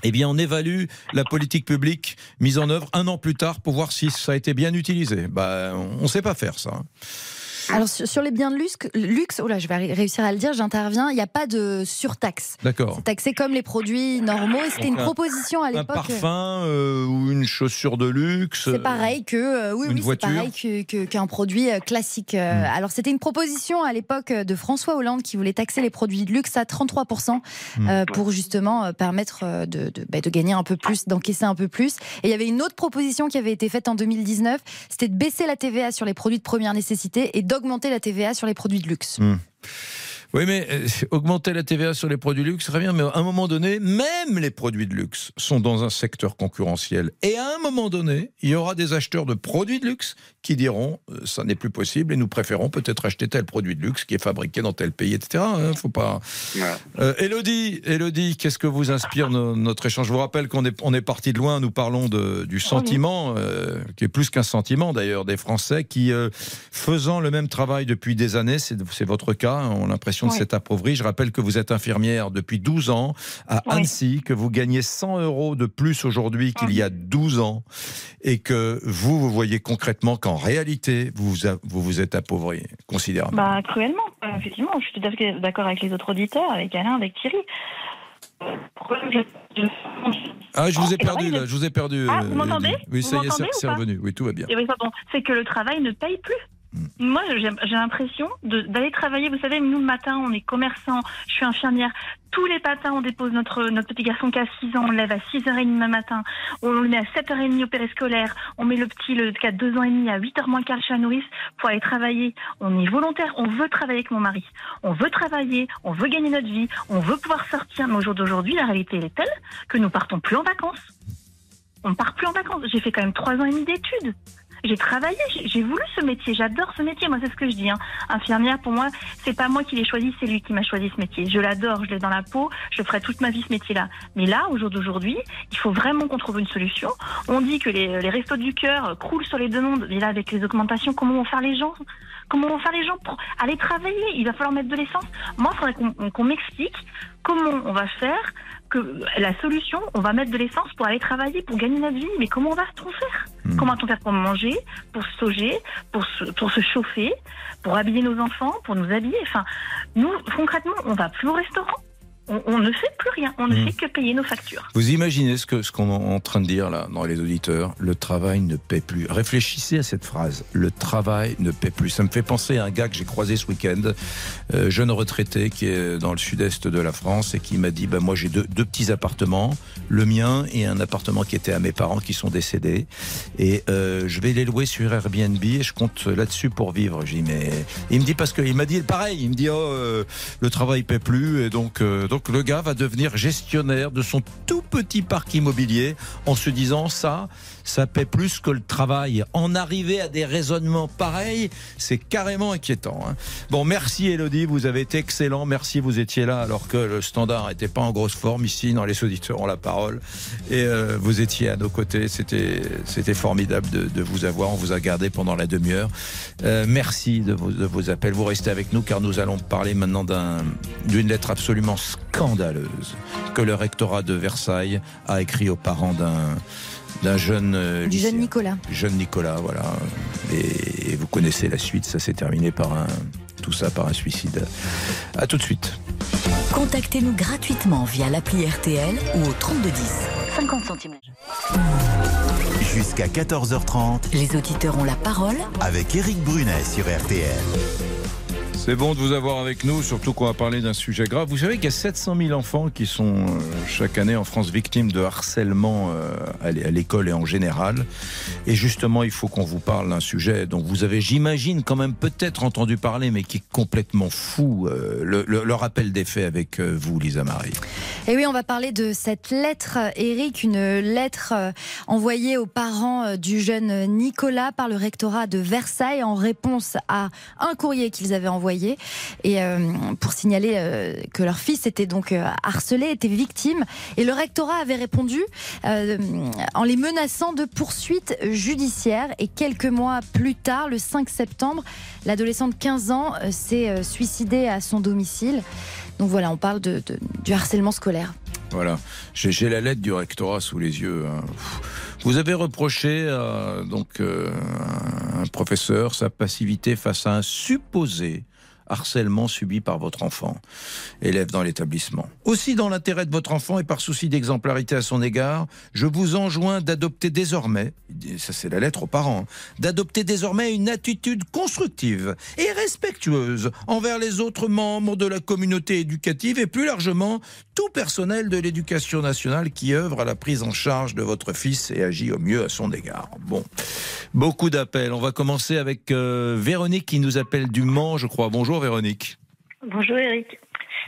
eh bien, on évalue la politique publique mise en œuvre un an plus tard pour voir si ça a été bien utilisé. Bah, on ne sait pas faire ça. Alors sur les biens de luxe, luxe oh là, je vais réussir à le dire, j'interviens, il n'y a pas de surtaxe. D'accord. C'est taxé comme les produits normaux et c'était une proposition à l'époque. Un parfum euh, ou une chaussure de luxe. C'est pareil que euh, oui, oui c'est pareil qu'un produit euh, classique. Hmm. Alors c'était une proposition à l'époque de François Hollande qui voulait taxer les produits de luxe à 33% hmm. pour justement permettre de, de, bah, de gagner un peu plus, d'encaisser un peu plus. Et il y avait une autre proposition qui avait été faite en 2019, c'était de baisser la TVA sur les produits de première nécessité et d'augmenter la TVA sur les produits de luxe. Hmm. Oui, mais euh, augmenter la TVA sur les produits de luxe, très bien, mais à un moment donné, même les produits de luxe sont dans un secteur concurrentiel. Et à un moment donné, il y aura des acheteurs de produits de luxe qui diront euh, ça n'est plus possible et nous préférons peut-être acheter tel produit de luxe qui est fabriqué dans tel pays, etc. Hein, faut pas. Euh, Elodie, Elodie, qu'est-ce que vous inspire notre échange? Je vous rappelle qu'on est, on est parti de loin, nous parlons de, du sentiment, qui est plus qu'un sentiment d'ailleurs, des Français qui, faisant le même travail depuis des années, c'est votre cas, hein, on a l'impression de cette appauvrie. Je rappelle que vous êtes infirmière depuis 12 ans à Annecy, que vous gagnez 100 euros de plus aujourd'hui qu'il y a 12 ans et que vous, vous voyez concrètement qu'en réalité, vous, vous vous êtes appauvri considérablement. Bah, cruellement, effectivement. Je suis tout à fait d'accord avec les autres auditeurs, avec Alain, avec Thierry. Ah, je vous ai perdu là, je vous ai perdu. Ah, vous m'entendez Oui, ça y est, c'est revenu. Oui, tout va bien. C'est que le travail ne paye plus. Moi, j'ai l'impression d'aller travailler. Vous savez, nous, le matin, on est commerçants, je suis infirmière. Tous les matins, on dépose notre, notre petit garçon qui a 6 ans, on lève à 6h30 le matin, on le met à 7h30 au périscolaire, on met le petit le, qui a 2 ans et demi à 8h moins quart chez la nourrice pour aller travailler. On est volontaire, on veut travailler avec mon mari. On veut travailler, on veut gagner notre vie, on veut pouvoir sortir. Mais au jour d'aujourd'hui, la réalité est telle que nous partons plus en vacances. On ne part plus en vacances. J'ai fait quand même 3 ans et demi d'études j'ai travaillé, j'ai voulu ce métier, j'adore ce métier. Moi, c'est ce que je dis. Hein. Infirmière, pour moi, c'est pas moi qui l'ai choisi, c'est lui qui m'a choisi ce métier. Je l'adore, je l'ai dans la peau, je ferai toute ma vie ce métier-là. Mais là, au jour d'aujourd'hui, il faut vraiment qu'on trouve une solution. On dit que les, les restos du cœur croulent sur les demandes. Mais là, avec les augmentations, comment vont faire les gens? Comment vont faire les gens pour aller travailler? Il va falloir mettre de l'essence. Moi, il faudrait qu'on m'explique comment on va faire que la solution, on va mettre de l'essence pour aller travailler, pour gagner notre vie. Mais comment on va-t-on faire hmm. Comment va-t-on faire pour manger, pour se loger, pour se, pour se chauffer, pour habiller nos enfants, pour nous habiller? Enfin, nous, concrètement, on va plus au restaurant on, ne fait plus rien, on ne hmm. fait que payer nos factures. Vous imaginez ce qu'on est en train de dire là dans les auditeurs Le travail ne paie plus. Réfléchissez à cette phrase. Le travail ne paie plus. Ça me fait penser à un gars que j'ai croisé ce week-end, euh, jeune retraité qui est dans le sud-est de la France et qui m'a dit bah, moi j'ai deux, deux, petits appartements, le mien et un appartement qui était à mes parents qui sont décédés et euh, je vais les louer sur Airbnb et je compte là-dessus pour vivre. J'ai mais il me dit parce qu'il m'a dit pareil. Il me dit oh euh, le travail paie plus et donc donc le gars va devenir gestionnaire de son tout petit parc immobilier en se disant ça, ça paie plus que le travail. En arriver à des raisonnements pareils, c'est carrément inquiétant. Hein. Bon, merci Elodie, vous avez été excellent. Merci, vous étiez là alors que le standard n'était pas en grosse forme ici. Dans les auditeurs ont la parole et euh, vous étiez à nos côtés. C'était c'était formidable de, vous avoir. On vous a gardé pendant la demi-heure. Euh, merci de vos, de vos appels. Vous restez avec nous car nous allons parler maintenant d'une lettre absolument scandaleuse que le rectorat de Versailles a écrit aux parents d'un d'un jeune euh, du jeune Nicolas. Jeune Nicolas, voilà. Et, vous connaissez la suite, ça s'est terminé par un tout ça par un suicide. À tout de suite. Contactez-nous gratuitement via l'appli RTL ou au 3210. 50 centimes. Jusqu'à 14h30. Les auditeurs ont la parole avec Eric Brunet sur RTL. C'est bon de vous avoir avec nous, surtout qu'on va parler d'un sujet grave. Vous savez qu'il y a 700 000 enfants qui sont euh, chaque année en France victimes de harcèlement euh, à l'école et en général. Et justement, il faut qu'on vous parle d'un sujet dont vous avez, j'imagine, quand même peut-être entendu parler, mais qui est complètement fou. Euh, le, rappel des faits avec vous, Lisa Marie. Et oui, on va parler de cette lettre, Eric, une lettre envoyée aux parents du jeune Nicolas par le rectorat de Versailles en réponse à un courrier qu'ils avaient envoyé et euh, pour signaler euh, que leur fils était donc euh, harcelé, était victime. Et le rectorat avait répondu en les menaçant de poursuites judiciaires. Et quelques mois plus tard, le 5 septembre, l'adolescent de 15 ans s'est suicidé à son domicile. Donc voilà, on parle de, du harcèlement scolaire. Voilà, j'ai la lettre du rectorat sous les yeux. Hein. Vous avez reproché donc un professeur sa passivité face à un supposé harcèlement subi par votre enfant, élève dans l'établissement. Aussi dans l'intérêt de votre enfant et par souci d'exemplarité à son égard, je vous enjoins d'adopter désormais, ça c'est la lettre aux parents, d'adopter désormais une attitude constructive et respectueuse envers les autres membres de la communauté éducative et plus largement tout personnel de l'éducation nationale qui œuvre à la prise en charge de votre fils et agit au mieux à son égard. Bon, beaucoup d'appels. On va commencer avec euh, Véronique qui nous appelle du Mans, je crois. Bonjour Véronique. Bonjour Eric.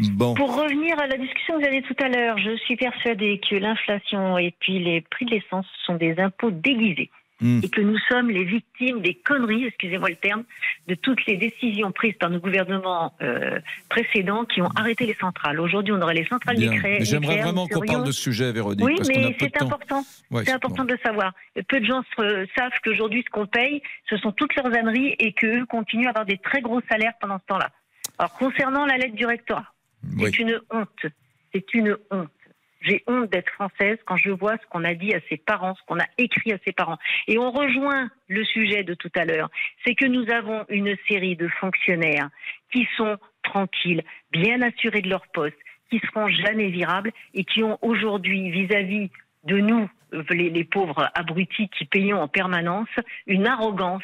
Bon. Pour revenir à la discussion que vous avez tout à l'heure, je suis persuadée que l'inflation et puis les prix de l'essence sont des impôts déguisés. Hmm. Et que nous sommes les victimes des conneries, excusez-moi le terme, de toutes les décisions prises par nos gouvernements euh, précédents qui ont arrêté les centrales. Aujourd'hui, on aurait les centrales nucléaires. J'aimerais vraiment qu'on parle de ce sujet, Véronique. Oui, mais c'est important. c'est important de le savoir. Peu de gens savent qu'aujourd'hui, ce qu'on paye, ce sont toutes leurs âneries et qu'eux continuent à avoir des très gros salaires pendant ce temps-là. Alors, concernant la lettre du rectorat, c'est une honte. C'est une honte. J'ai honte d'être française quand je vois ce qu'on a dit à ses parents, ce qu'on a écrit à ses parents. Et on rejoint le sujet de tout à l'heure. C'est que nous avons une série de fonctionnaires qui sont tranquilles, bien assurés de leur poste, qui seront jamais virables et qui ont aujourd'hui, vis-à-vis de nous, les, les pauvres abrutis qui payons en permanence, une arrogance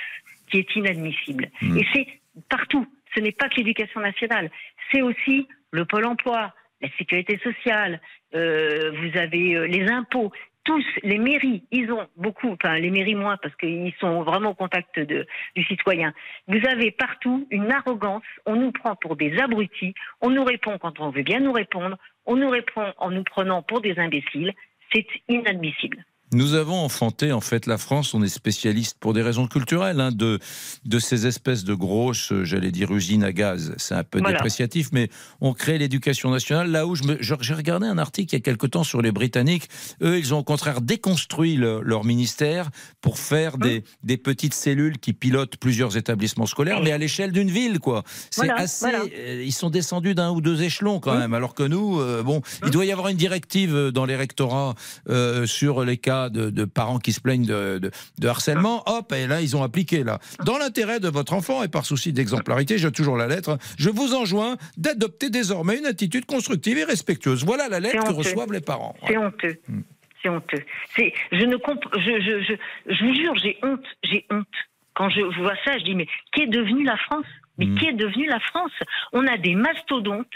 qui est inadmissible. Hmm. Et c'est partout. Ce n'est pas que l'éducation nationale, c'est aussi le pôle emploi, la sécurité sociale, euh, vous avez euh, les impôts. Tous, les mairies, ils ont beaucoup, enfin les mairies moins parce qu'ils sont vraiment au contact du citoyen. Vous avez partout une arrogance, on nous prend pour des abrutis, on nous répond quand on veut bien nous répondre, on nous répond en nous prenant pour des imbéciles, c'est inadmissible. Nous avons enfanté en fait la France, on est spécialiste pour des raisons culturelles hein, de, de ces espèces de grosses, j'allais dire usines à gaz. C'est un peu dépréciatif, mais on crée l'éducation nationale. Là où je j'ai regardé un article il y a quelque temps sur les Britanniques, eux ils ont au contraire déconstruit leur ministère pour faire des, hein des, petites cellules qui pilotent plusieurs établissements scolaires, mais à l'échelle d'une ville quoi. C'est assez. Euh, ils sont descendus d'un ou deux échelons quand même, alors que nous, euh, bon, il hein doit y avoir une directive dans les rectorats euh, sur les cas de, parents qui se plaignent de, harcèlement, hop, et là, ils ont appliqué, là. Dans l'intérêt de votre enfant et par souci d'exemplarité, j'ai toujours la lettre, je vous enjoins d'adopter désormais une attitude constructive et respectueuse. Voilà la lettre que reçoivent les parents. C'est honteux. Hmm. C'est honteux. C'est, je ne je, je, je, je vous jure, j'ai honte, j'ai honte. Quand je vois ça, je dis, mais qui est devenu la France? Mais hmm. qui est devenu la France? On a des mastodontes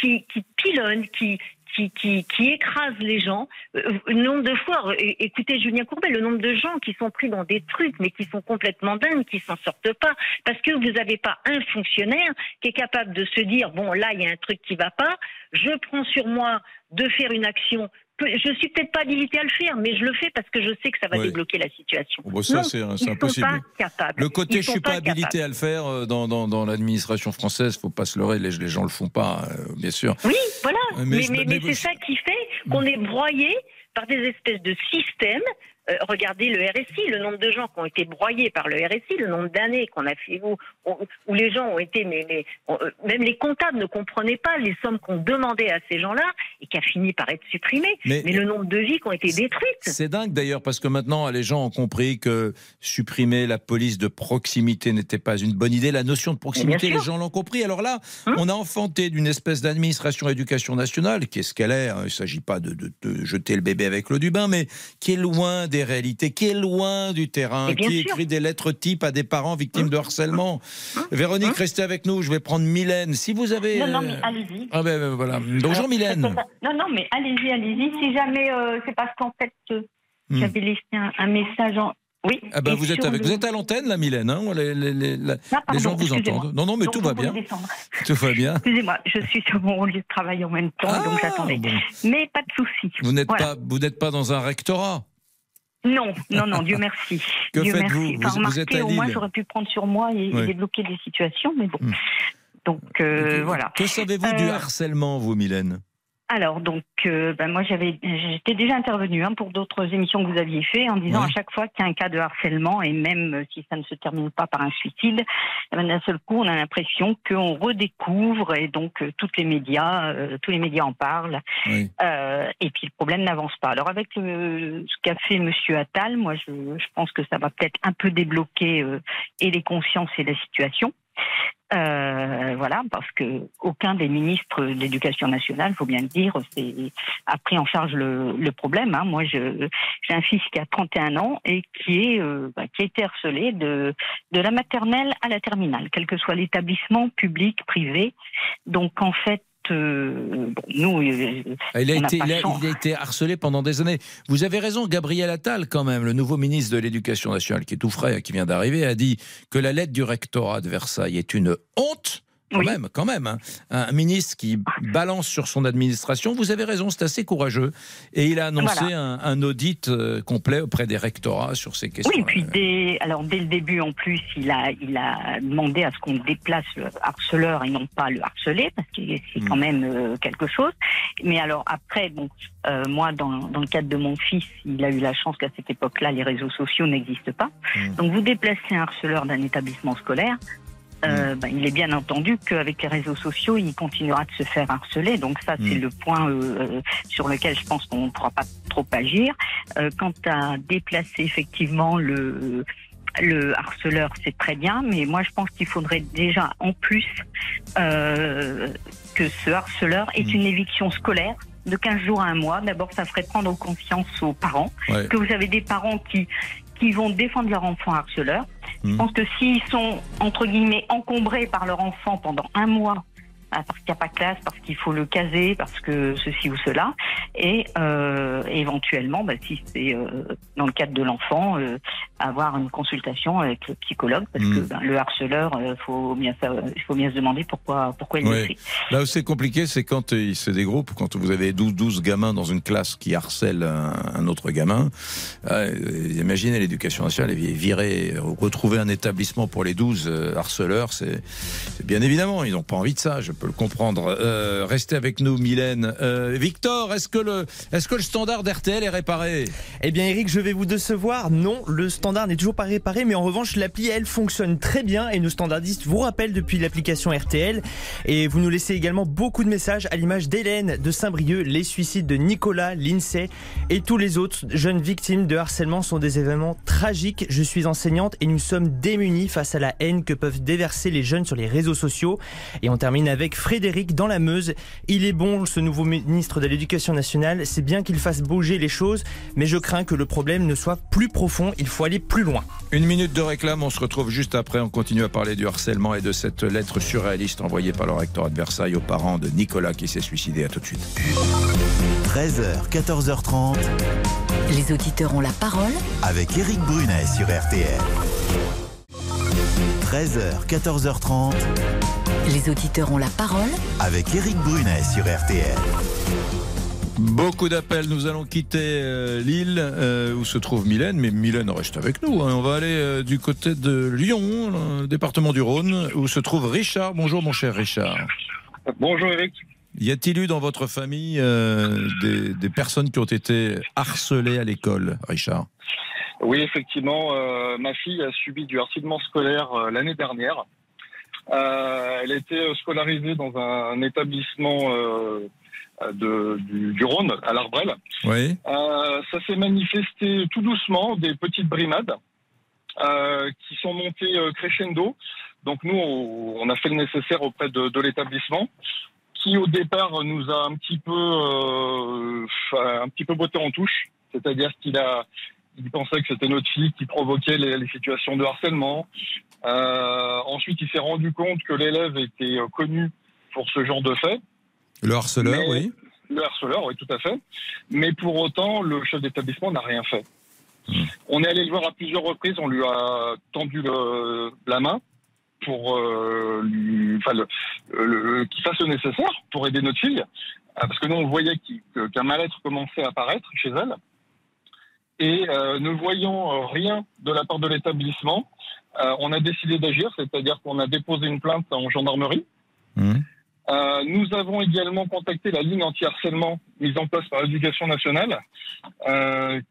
qui, qui pilonnent, qui, qui, qui, qui écrase les gens. Euh, le nombre de fois, écoutez Julien Courbet, le nombre de gens qui sont pris dans des trucs, mais qui sont complètement dingues, qui s'en sortent pas, parce que vous n'avez pas un fonctionnaire qui est capable de se dire, bon, là, il y a un truc qui va pas, je prends sur moi de faire une action je suis peut-être pas habilité à le faire, mais je le fais parce que je sais que ça va débloquer la situation. Bon, ça, c'est impossible. Le côté je suis pas, habilité à le faire euh, dans, dans, dans l'administration française, faut pas se leurrer, les, les gens le font pas, euh, bien sûr. Oui, voilà. Mais, mais, mais c'est ça qui fait qu'on est broyé par des espèces de systèmes euh, regardez le RSI, le nombre de gens qui ont été broyés par le RSI, le nombre d'années qu'on a fait où, où, les gens ont été, mais, euh, même les comptables ne comprenaient pas les sommes qu'on demandait à ces gens-là et qui a fini par être supprimé. Mais, le nombre de vies qui ont été détruites. C'est dingue d'ailleurs parce que maintenant les gens ont compris que supprimer la police de proximité n'était pas une bonne idée. La notion de proximité, les gens l'ont compris. Alors là, hein on a enfanté d'une espèce d'administration éducation nationale qui est ce qu'elle est. Hein. Il ne s'agit pas de, de jeter le bébé avec l'eau du bain, mais qui est loin des réalités, qui est loin du terrain, qui écrit des lettres types à des parents victimes de harcèlement. Hein Véronique, hein restez avec nous. Je vais prendre Mylène. Si vous avez. Non, non, mais euh, allez-y. Ah ben, ben voilà. Bonjour Mylène. Non, non, mais allez-y, allez-y. Si jamais, euh, c'est parce qu'en fait, euh, hmm. j'avais laissé un, message en. Oui. Ah ben vous êtes avec, vous êtes à l'antenne, la Mylène. Hein les, les, les, les gens vous entendent. Non, non, mais tout va bien. [LAUGHS] Tout va bien. Excusez-moi, je suis sur mon lieu de travail en même temps, donc ah, j'attendais. Mais pas de souci. Vous n'êtes pas, vous n'êtes pas dans un rectorat. Non, non, non, Dieu merci. [LAUGHS] que faites-vous vous, êtes à Au moins, j'aurais pu prendre sur moi et, débloquer des situations, mais bon. Hmm. Donc, euh, voilà. Que savez-vous du euh, harcèlement, vous, Mylène? Alors donc, euh, ben moi j'avais, j'étais déjà intervenue hein, pour d'autres émissions que vous aviez fait en disant à chaque fois qu'il y a un cas de harcèlement et même euh, si ça ne se termine pas par un suicide, eh ben, d'un seul coup on a l'impression qu'on redécouvre et donc euh, toutes les médias, tous les médias en parlent et puis le problème n'avance pas. Alors avec ce qu'a fait Monsieur Attal, moi je, je, pense que ça va peut-être un peu débloquer et les consciences et la situation. Euh, voilà, parce que aucun des ministres de l'Éducation nationale, faut bien le dire, a pris en charge le, problème. Hein. Moi, j'ai un fils qui a 31 ans et qui est euh, bah, qui a été harcelé de de la maternelle à la terminale, quel que soit l'établissement public, privé. Donc en fait, euh, nous, il a, été, il, a, été, harcelé pendant des années. Vous avez raison, Gabriel Attal, quand même, le nouveau ministre de l'Éducation nationale, qui est tout frais, qui vient d'arriver, a dit que la lettre du rectorat de Versailles est une honte quand même, quand même. Hein. Un ministre qui balance sur son administration, vous avez raison, c'est assez courageux. Et il a annoncé un, audit euh, complet auprès des rectorats sur ces questions. Oui, puis dès, alors dès le début, en plus, il a, il a demandé à ce qu'on déplace le harceleur et non pas le harceler, parce que c'est quand hmm. même euh, quelque chose. Mais alors après, bon, euh, moi, dans, dans, le cadre de mon fils, il a eu la chance qu'à cette époque-là, les réseaux sociaux n'existent pas. Hmm. Donc vous déplacez un harceleur d'un établissement scolaire, euh, ben, il est bien entendu qu'avec les réseaux sociaux, il continuera de se faire harceler. Donc ça, c'est mm. le point euh, euh, sur lequel je pense qu'on ne pourra pas trop agir. Euh, quant à déplacer effectivement le le harceleur, c'est très bien, mais moi je pense qu'il faudrait déjà en plus que ce harceleur ait mm. une éviction scolaire de 15 jours à un mois. D'abord, ça ferait prendre conscience aux parents que vous avez des parents qui qui vont défendre leur enfant harceleur. Je hmm. pense que s'ils sont, entre guillemets, encombrés par leur enfant pendant un mois parce qu'il n'y a pas de classe, parce qu'il faut le caser, parce que ceci ou cela, et euh, éventuellement, bah, si c'est euh, dans le cadre de l'enfant, euh, avoir une consultation avec le psychologue, parce que hmm. ben, le harceleur, il faut bien, il faut bien se demander pourquoi, pourquoi il oui. fait. Là où c'est compliqué, c'est quand c'est des groupes, quand vous avez 12, 12 gamins dans une classe qui harcèlent un, autre gamin. imaginez l'éducation nationale virer, retrouver un établissement pour les 12 harceleurs, c'est bien évidemment, ils n'ont pas envie de ça. Je peux le comprendre. Euh, restez avec nous, Mylène. Euh, Victor, est-ce que le, est-ce que le standard d'RTL est réparé? Eh bien, Eric, je vais vous décevoir. Non, le standard n'est toujours pas réparé, mais en revanche, l'appli, elle, fonctionne très bien et nos standardistes vous rappellent depuis l'application RTL. Et vous nous laissez également beaucoup de messages à l'image d'Hélène de Saint-Brieuc. Les suicides de Nicolas, l'INSEE et tous les autres jeunes victimes de harcèlement sont des événements tragiques. Je suis enseignante et nous sommes démunis face à la haine que peuvent déverser les jeunes sur les réseaux sociaux. Et on termine avec Frédéric dans la Meuse. Il est bon, ce nouveau ministre de l'Éducation nationale, c'est bien qu'il fasse bouger les choses, mais je crains que le problème ne soit plus profond. Il faut aller plus loin. Une minute de réclame, on se retrouve juste après. On continue à parler du harcèlement et de cette lettre surréaliste envoyée par le rectorat de Versailles aux parents de Nicolas qui s'est suicidé. À tout de suite. 13h, 14h30. Les auditeurs ont la parole avec Eric Brunet sur RTL. 13h, 14h30. Les auditeurs ont la parole avec Eric Brunet sur RTL. Beaucoup d'appels. Nous allons quitter euh, l'île euh, où se trouve Mylène, mais Mylène reste avec nous. Hein. On va aller euh, du côté de Lyon, département du Rhône, où se trouve Richard. Bonjour, mon cher Richard. Bonjour, Eric. Y a-t-il eu dans votre famille des, des, personnes qui ont été harcelées à l'école, Richard? Oui, effectivement. ma fille a subi du harcèlement scolaire l'année dernière. Euh, elle a été scolarisée dans un, établissement euh, de, du, Rhône, à l'Arbrel. Oui. Euh, ça s'est manifesté tout doucement, des petites brimades qui sont montées crescendo. Donc nous, on, a fait le nécessaire auprès de, de l'établissement qui au départ nous a un petit peu euh, un petit peu botté en touche, c'est-à-dire qu'il a il pensait que c'était notre fille qui provoquait les, situations de harcèlement. Euh, ensuite, il s'est rendu compte que l'élève était euh, connu pour ce genre de fait. Le harceleur, oui. Le harceleur, oui, tout à fait. Mais pour autant, le chef d'établissement n'a rien fait. Hmm. On est allé le voir à plusieurs reprises, on lui a tendu la main pour euh, qu'il fasse le nécessaire pour aider notre fille. Parce que nous, on voyait qu'un mal-être commençait à apparaître chez elle. Et euh, ne voyant euh, rien de la part de l'établissement, euh, on a décidé d'agir, c'est-à-dire qu'on a déposé une plainte en gendarmerie. Mmh. nous avons également contacté la ligne anti-harcèlement mise en place par l'éducation nationale,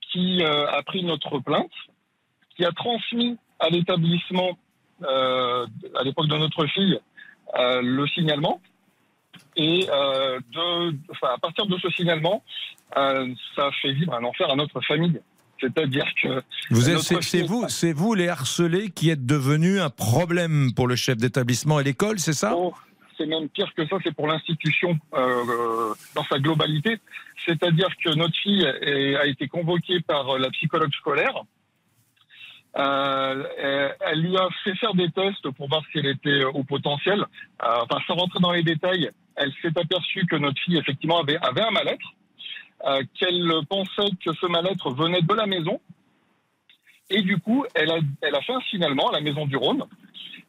qui a pris notre plainte, qui a transmis à l'établissement, à l'époque de notre fille, le signalement. Et de, à partir de ce signalement, ça fait vivre un enfer à notre famille. C'est-à-dire que. Vous êtes, c'est, vous, c'est vous les harcelés qui êtes devenus un problème pour le chef d'établissement et l'école, c'est ça? Oh, C'est même pire que ça, c'est pour l'institution euh, dans sa globalité. C'est-à-dire que notre fille a été convoquée par la psychologue scolaire. Euh, elle lui a fait faire des tests pour voir si elle était au potentiel. Euh, enfin, sans rentrer dans les détails, elle s'est aperçue que notre fille, effectivement, avait, avait un mal-être. Euh, qu'elle pensait que ce mal-être venait de la maison. Et du coup, elle a, elle a fait un signalement à la maison du Rhône.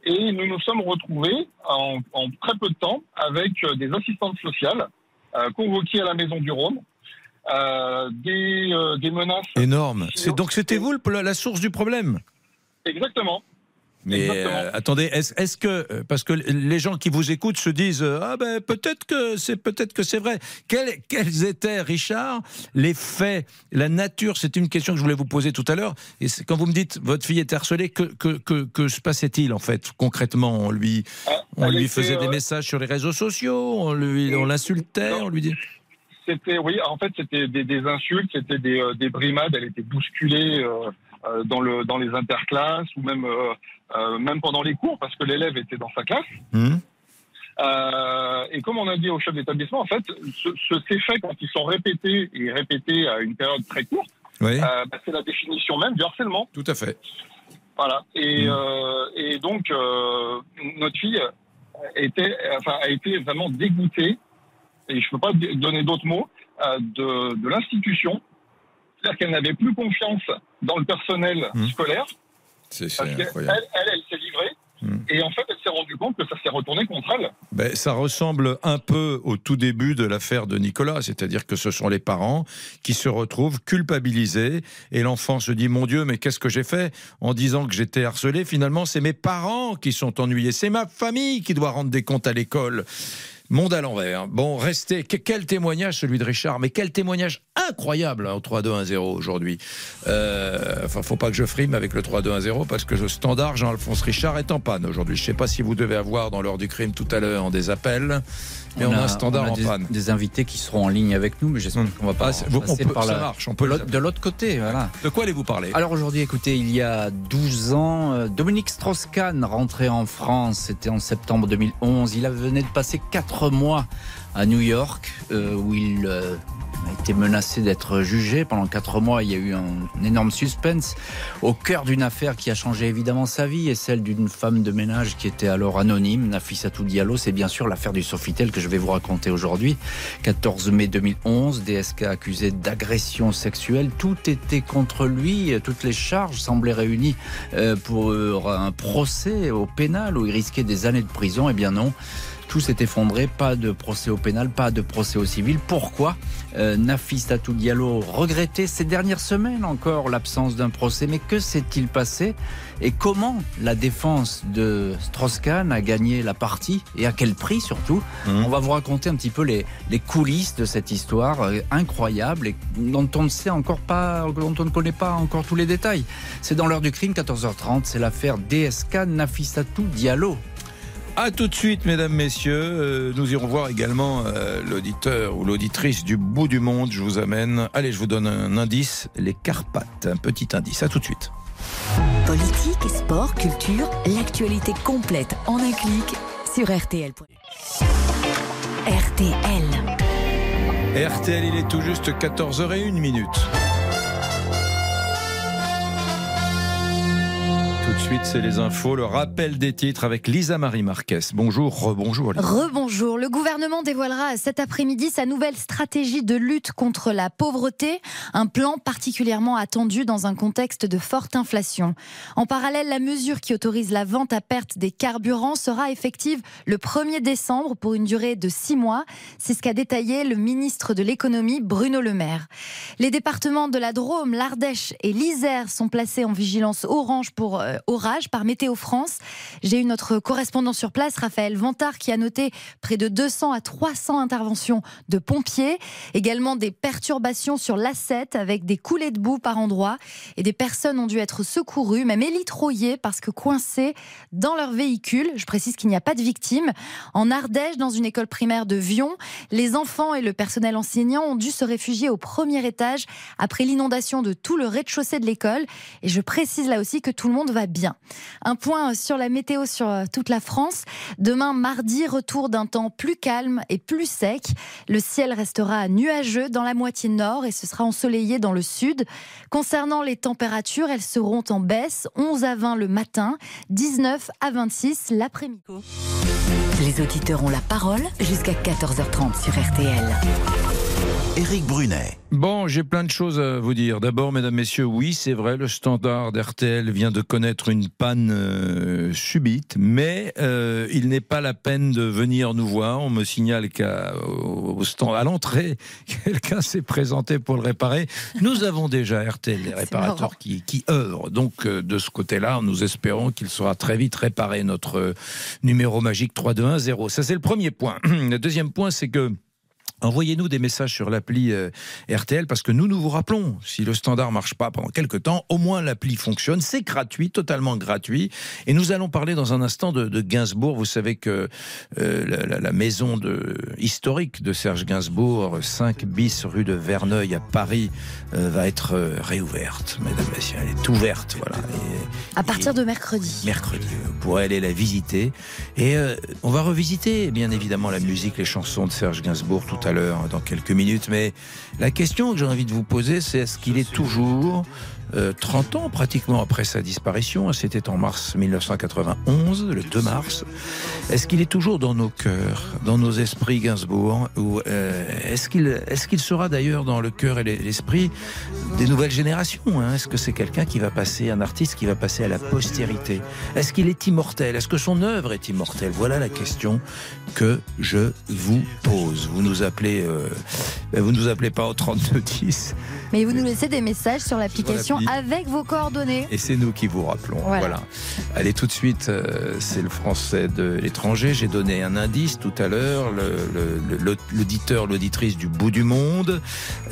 Et nous nous sommes retrouvés en, très peu de temps avec euh, des assistantes sociales euh, convoquées à la maison du Rhône. des, des menaces. Énorme. donc c'était vous la source du problème? Exactement. Mais euh, attendez, est-ce que euh, parce que les gens qui vous écoutent se disent euh, ah ben peut-être que c'est peut-être que c'est vrai. Quels, quels, étaient, Richard, les faits, la nature? C'est une question que je voulais vous poser tout à l'heure. Et quand vous me dites votre fille était harcelée, que que, que, que se passait-il en fait concrètement? On lui ah, on lui faisait des messages sur les réseaux sociaux, on lui on l'insultait, on lui dit. C'était oui, en fait c'était des, des, insultes, c'était des, des, brimades, elle était bousculée. Euh, dans, le, dans les interclasses ou même, euh, euh, même pendant les cours parce que l'élève était dans sa classe. Mmh. et comme on a dit au chef d'établissement, en fait, ce, ces faits, quand ils sont répétés et répétés à une période très courte, bah, c'est la définition même du harcèlement. Tout à fait. Voilà. Et, mm. et donc, notre fille était, enfin, a été vraiment dégoûtée, et je ne peux pas donner d'autres mots, de, de l'institution. C'est-à-dire qu'elle n'avait plus confiance dans le personnel mm. scolaire. C'est incroyable. Elle, elle, elle s'est livrée. Hmm. Et en fait, elle s'est rendue compte que ça s'est retourné contre elle. Ben, ça ressemble un peu au tout début de l'affaire de Nicolas, c'est-à-dire que ce sont les parents qui se retrouvent culpabilisés et l'enfant se dit Mon Dieu, mais qu'est-ce que j'ai fait en disant que j'étais harcelé? Finalement, c'est mes parents qui sont ennuyés, c'est ma famille qui doit rendre des comptes à l'école. Monde à l'envers. Bon, restez. Quel témoignage celui de Richard, mais quel témoignage incroyable hein, au 3-2-1-0 aujourd'hui. Euh, enfin, faut pas que je frime avec le 3-2-1-0 parce que le standard Jean-Alphonse Richard est en panne aujourd'hui. Je sais pas si vous devez avoir dans l'heure du crime tout à l'heure des appels. Mais on, a, un standard en des, panne. Des invités qui seront en ligne avec nous, mais j'espère hum. qu'on va pas. Ah, on peut, par ça marche. On peut de l'autre côté, voilà. De quoi allez-vous parler? Alors aujourd'hui, écoutez, il y a 12 ans, euh, Dominique Strauss-Kahn rentrait en France. C'était en septembre 2011. Il venait de passer 4 mois à New York, euh, où il euh, a été menacé d'être jugé. Pendant quatre mois, il y a eu un, énorme suspense au cœur d'une affaire qui a changé évidemment sa vie et celle d'une femme de ménage qui était alors anonyme, Nafissatou Diallo. C'est bien sûr l'affaire du Sofitel que je vais vous raconter aujourd'hui. 14 mai 2011, DSK accusé d'agression sexuelle. Tout était contre lui. Toutes les charges semblaient réunies euh, pour un procès au pénal où il risquait des années de prison. Eh bien non. Tout s'est effondré, pas de procès au pénal, pas de procès au civil. Pourquoi euh, Nafis Tatou Diallo regrettait ces dernières semaines encore l'absence d'un procès? Mais que s'est-il passé? Et comment la défense de Strauss-Kahn a gagné la partie? Et à quel prix surtout? Mmh. On va vous raconter un petit peu les, les coulisses de cette histoire euh, incroyable et dont on ne sait encore pas, dont on ne connaît pas encore tous les détails. C'est dans l'heure du crime, 14h30. C'est l'affaire DSK Nafissatou Diallo. A tout de suite, mesdames, messieurs. Euh, nous irons voir également euh, l'auditeur ou l'auditrice du bout du monde. Je vous amène. Allez, je vous donne un indice. Les Carpates. Un petit indice. À tout de suite. Politique, sport, culture, l'actualité complète en un clic sur RTL. RTL. RTL, il est tout juste 14h01 minute. Ensuite, c'est les infos, le rappel des titres avec Lisa Marie Marquez. Bonjour, rebonjour. Rebonjour. Le gouvernement dévoilera cet après-midi sa nouvelle stratégie de lutte contre la pauvreté, un plan particulièrement attendu dans un contexte de forte inflation. En parallèle, la mesure qui autorise la vente à perte des carburants sera effective le 1er décembre pour une durée de six mois. C'est ce qu'a détaillé le ministre de l'économie Bruno Le Maire. Les départements de la Drôme, l'Ardèche et l'Isère sont placés en vigilance orange pour euh, orage par Météo France. J'ai eu notre correspondant sur place, Raphaël Vantard, qui a noté près de 200 à 300 interventions de pompiers, également des perturbations sur l'A7 avec des coulées de boue par endroits et des personnes ont dû être secourues, même élitroyées parce que coincées dans leur véhicule. Je précise qu'il n'y a pas de victimes. En Ardèche, dans une école primaire de Vion, les enfants et le personnel enseignant ont dû se réfugier au premier étage après l'inondation de tout le rez-de-chaussée de l'école. Et je précise là aussi que tout le monde va bien. Un point sur la météo sur euh, toute la France. Demain, mardi, retour d'un temps plus calme et plus sec. Le ciel restera nuageux dans la moitié nord et ce sera ensoleillé dans le sud. Concernant les températures, elles seront en baisse 11 à 20 le matin, 19 à 26 l'après-midi. Les auditeurs ont la parole jusqu'à 14h30 sur RTL. Éric Brunet. Bon, j'ai plein de choses à vous dire. D'abord, mesdames, messieurs, oui, c'est vrai, le standard d'RTL vient de connaître une panne euh, subite, mais euh, il n'est pas la peine de venir nous voir. On me signale qu'à à l'entrée, [LAUGHS] quelqu'un s'est présenté pour le réparer. Nous avons déjà RTL, les réparateurs qui, qui, œuvrent. Donc, euh, de ce côté-là, nous espérons qu'il sera très vite réparé, notre numéro magique 3210. Ça, c'est le premier point. [CLEARS THROAT] Le deuxième point, c'est que Envoyez-nous des messages sur l'appli euh, RTL parce que nous, nous vous rappelons, si le standard marche pas pendant quelques temps, au moins l'appli fonctionne. C'est gratuit, totalement gratuit. Et nous allons parler dans un instant de, de Gainsbourg. Vous savez que euh, la, la, maison de, historique de Serge Gainsbourg, 5 bis rue de Verneuil à Paris, euh, va être réouverte. Mesdames, Messieurs, elle est ouverte. Voilà. Et, à partir de mercredi. Mercredi. Vous pourrez aller la visiter. Et on va revisiter, bien évidemment, la musique, les chansons de Serge Gainsbourg tout à à l'heure, dans quelques minutes. Mais la question que j'ai envie de vous poser, c'est est-ce qu'il est toujours 30 euh, ans pratiquement après sa disparition, c'était en mars 1991, le 2 mars. Est-ce qu'il est toujours dans nos cœurs, dans nos esprits Gainsbourg ou euh, est-ce qu'il est-ce qu'il sera d'ailleurs dans le cœur et l'esprit des nouvelles générations hein? Est-ce que c'est quelqu'un qui va passer, un artiste qui va passer à la postérité? Est-ce qu'il est immortel? Est-ce que son œuvre est immortelle? Voilà la question que je vous pose. Vous nous appelez, euh, vous nous appelez pas au 3210. Mais vous nous laissez des messages sur l'application avec vos coordonnées. Et c'est nous qui vous rappelons. Voilà. Allez, tout de suite, euh, c'est le français de l'étranger. J'ai donné un indice tout à l'heure, l'auditeur, l'auditrice du bout du monde.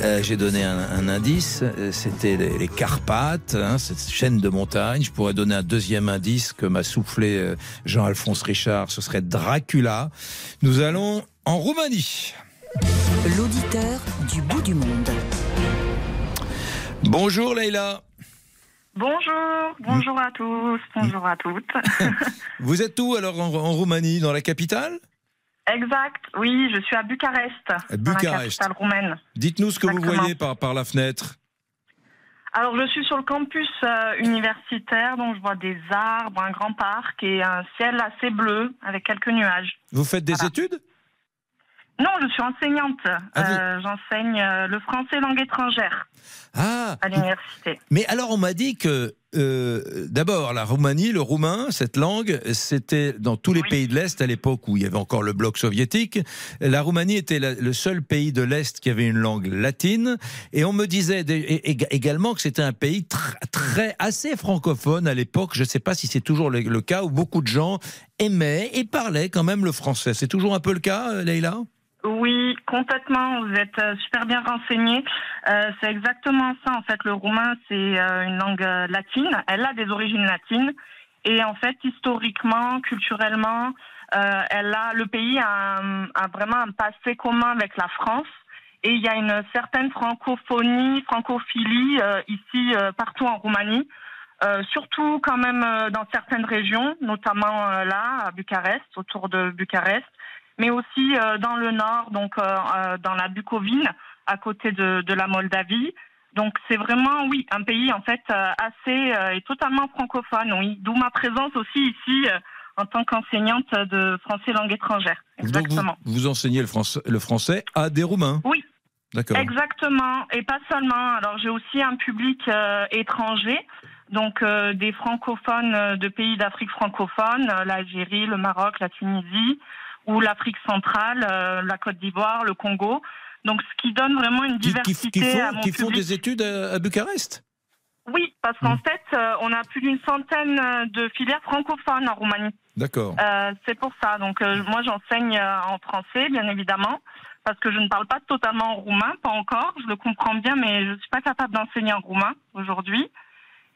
Euh, j'ai donné un, indice, c'était les, Carpates, hein, cette chaîne de montagne. Je pourrais donner un deuxième indice que m'a soufflé euh, Jean-Alphonse Richard, ce serait Dracula. Nous allons en Roumanie. L'auditeur du bout du monde. Bonjour Leïla. Bonjour, bonjour à tous, bonjour à toutes. [LAUGHS] Vous êtes où alors en, Roumanie, dans la capitale? Exact, oui, je suis à Bucarest, à Bucarest. Dans la capitale roumaine. Dites-nous ce que vous voyez par, par la fenêtre. Alors, je suis sur le campus euh, universitaire, donc je vois des arbres, un grand parc et un ciel assez bleu avec quelques nuages. Vous faites des études? Non, je suis enseignante. Ah, euh, j'enseigne euh, le français langue étrangère ah, à l'université. Mais alors, on m'a dit que euh, d'abord, la Roumanie, le roumain, cette langue, c'était dans tous les pays de l'Est à l'époque où il y avait encore le bloc soviétique. La Roumanie était le seul pays de l'Est qui avait une langue latine. Et on me disait également que c'était un pays très, assez francophone à l'époque. Je ne sais pas si c'est toujours le, cas où beaucoup de gens aimaient et parlaient quand même le français. C'est toujours un peu le cas, Leïla? Oui, complètement. Vous êtes euh, super bien renseigné. Euh, c'est exactement ça. En fait, le roumain, c'est euh, une langue latine. Elle a des origines latines. Et en fait, historiquement, culturellement, elle a, le pays a, vraiment un passé commun avec la France. Et il y a une certaine francophonie, francophilie ici, partout en Roumanie. surtout quand même dans certaines régions, notamment là, à Bucarest, autour de Bucarest mais aussi euh, dans le nord, donc euh, euh, dans la Bucovine, à côté de, de la Moldavie. Donc c'est vraiment, oui, un pays en fait assez et totalement francophone, oui. D'où ma présence aussi ici en tant qu'enseignante de français langue étrangère. Exactement. Donc vous, enseignez le français, le français à des Roumains Oui. D'accord. Exactement, et pas seulement. Alors j'ai aussi un public étranger, donc des francophones de pays d'Afrique francophone, l'Algérie, le Maroc, la Tunisie, ou l'Afrique centrale, euh, la Côte d'Ivoire, le Congo. Donc, ce qui donne vraiment une diversité qui, font, à mon qui font des études à, Bucarest Oui, parce qu'en hmm. fait, euh, on a plus d'une centaine de filières francophones en Roumanie. D'accord. Euh, c'est pour ça. Donc, moi, j'enseigne en français, bien évidemment, parce que je ne parle pas totalement roumain, pas encore. Je le comprends bien, mais je ne suis pas capable d'enseigner en roumain aujourd'hui.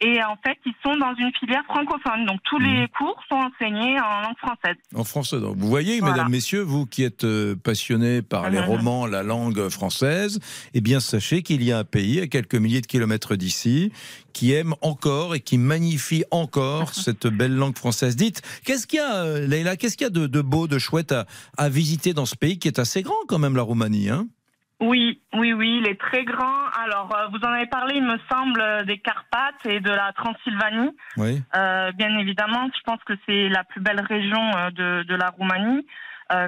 Et en fait, ils sont dans une filière francophone. Donc tous les mmh. cours sont enseignés en langue française. En français. Donc vous voyez, mesdames, messieurs, vous qui êtes euh, passionnés par les mmh. romans, la langue française, eh bien sachez qu'il y a un pays à quelques milliers de kilomètres d'ici qui aime encore et qui magnifie encore [LAUGHS] cette belle langue française. Dites, qu'est-ce qu'il y a, euh, Leïla, qu'est-ce qu'il y a de, beau, de chouette à, à, visiter dans ce pays qui est assez grand quand même, la Roumanie hein? Oui, oui, oui, il est très grand. Alors, euh, vous en avez parlé, il me semble, euh, des Carpates et de la Transylvanie. Oui. Euh, bien évidemment, je pense que c'est la plus belle région de, de la Roumanie.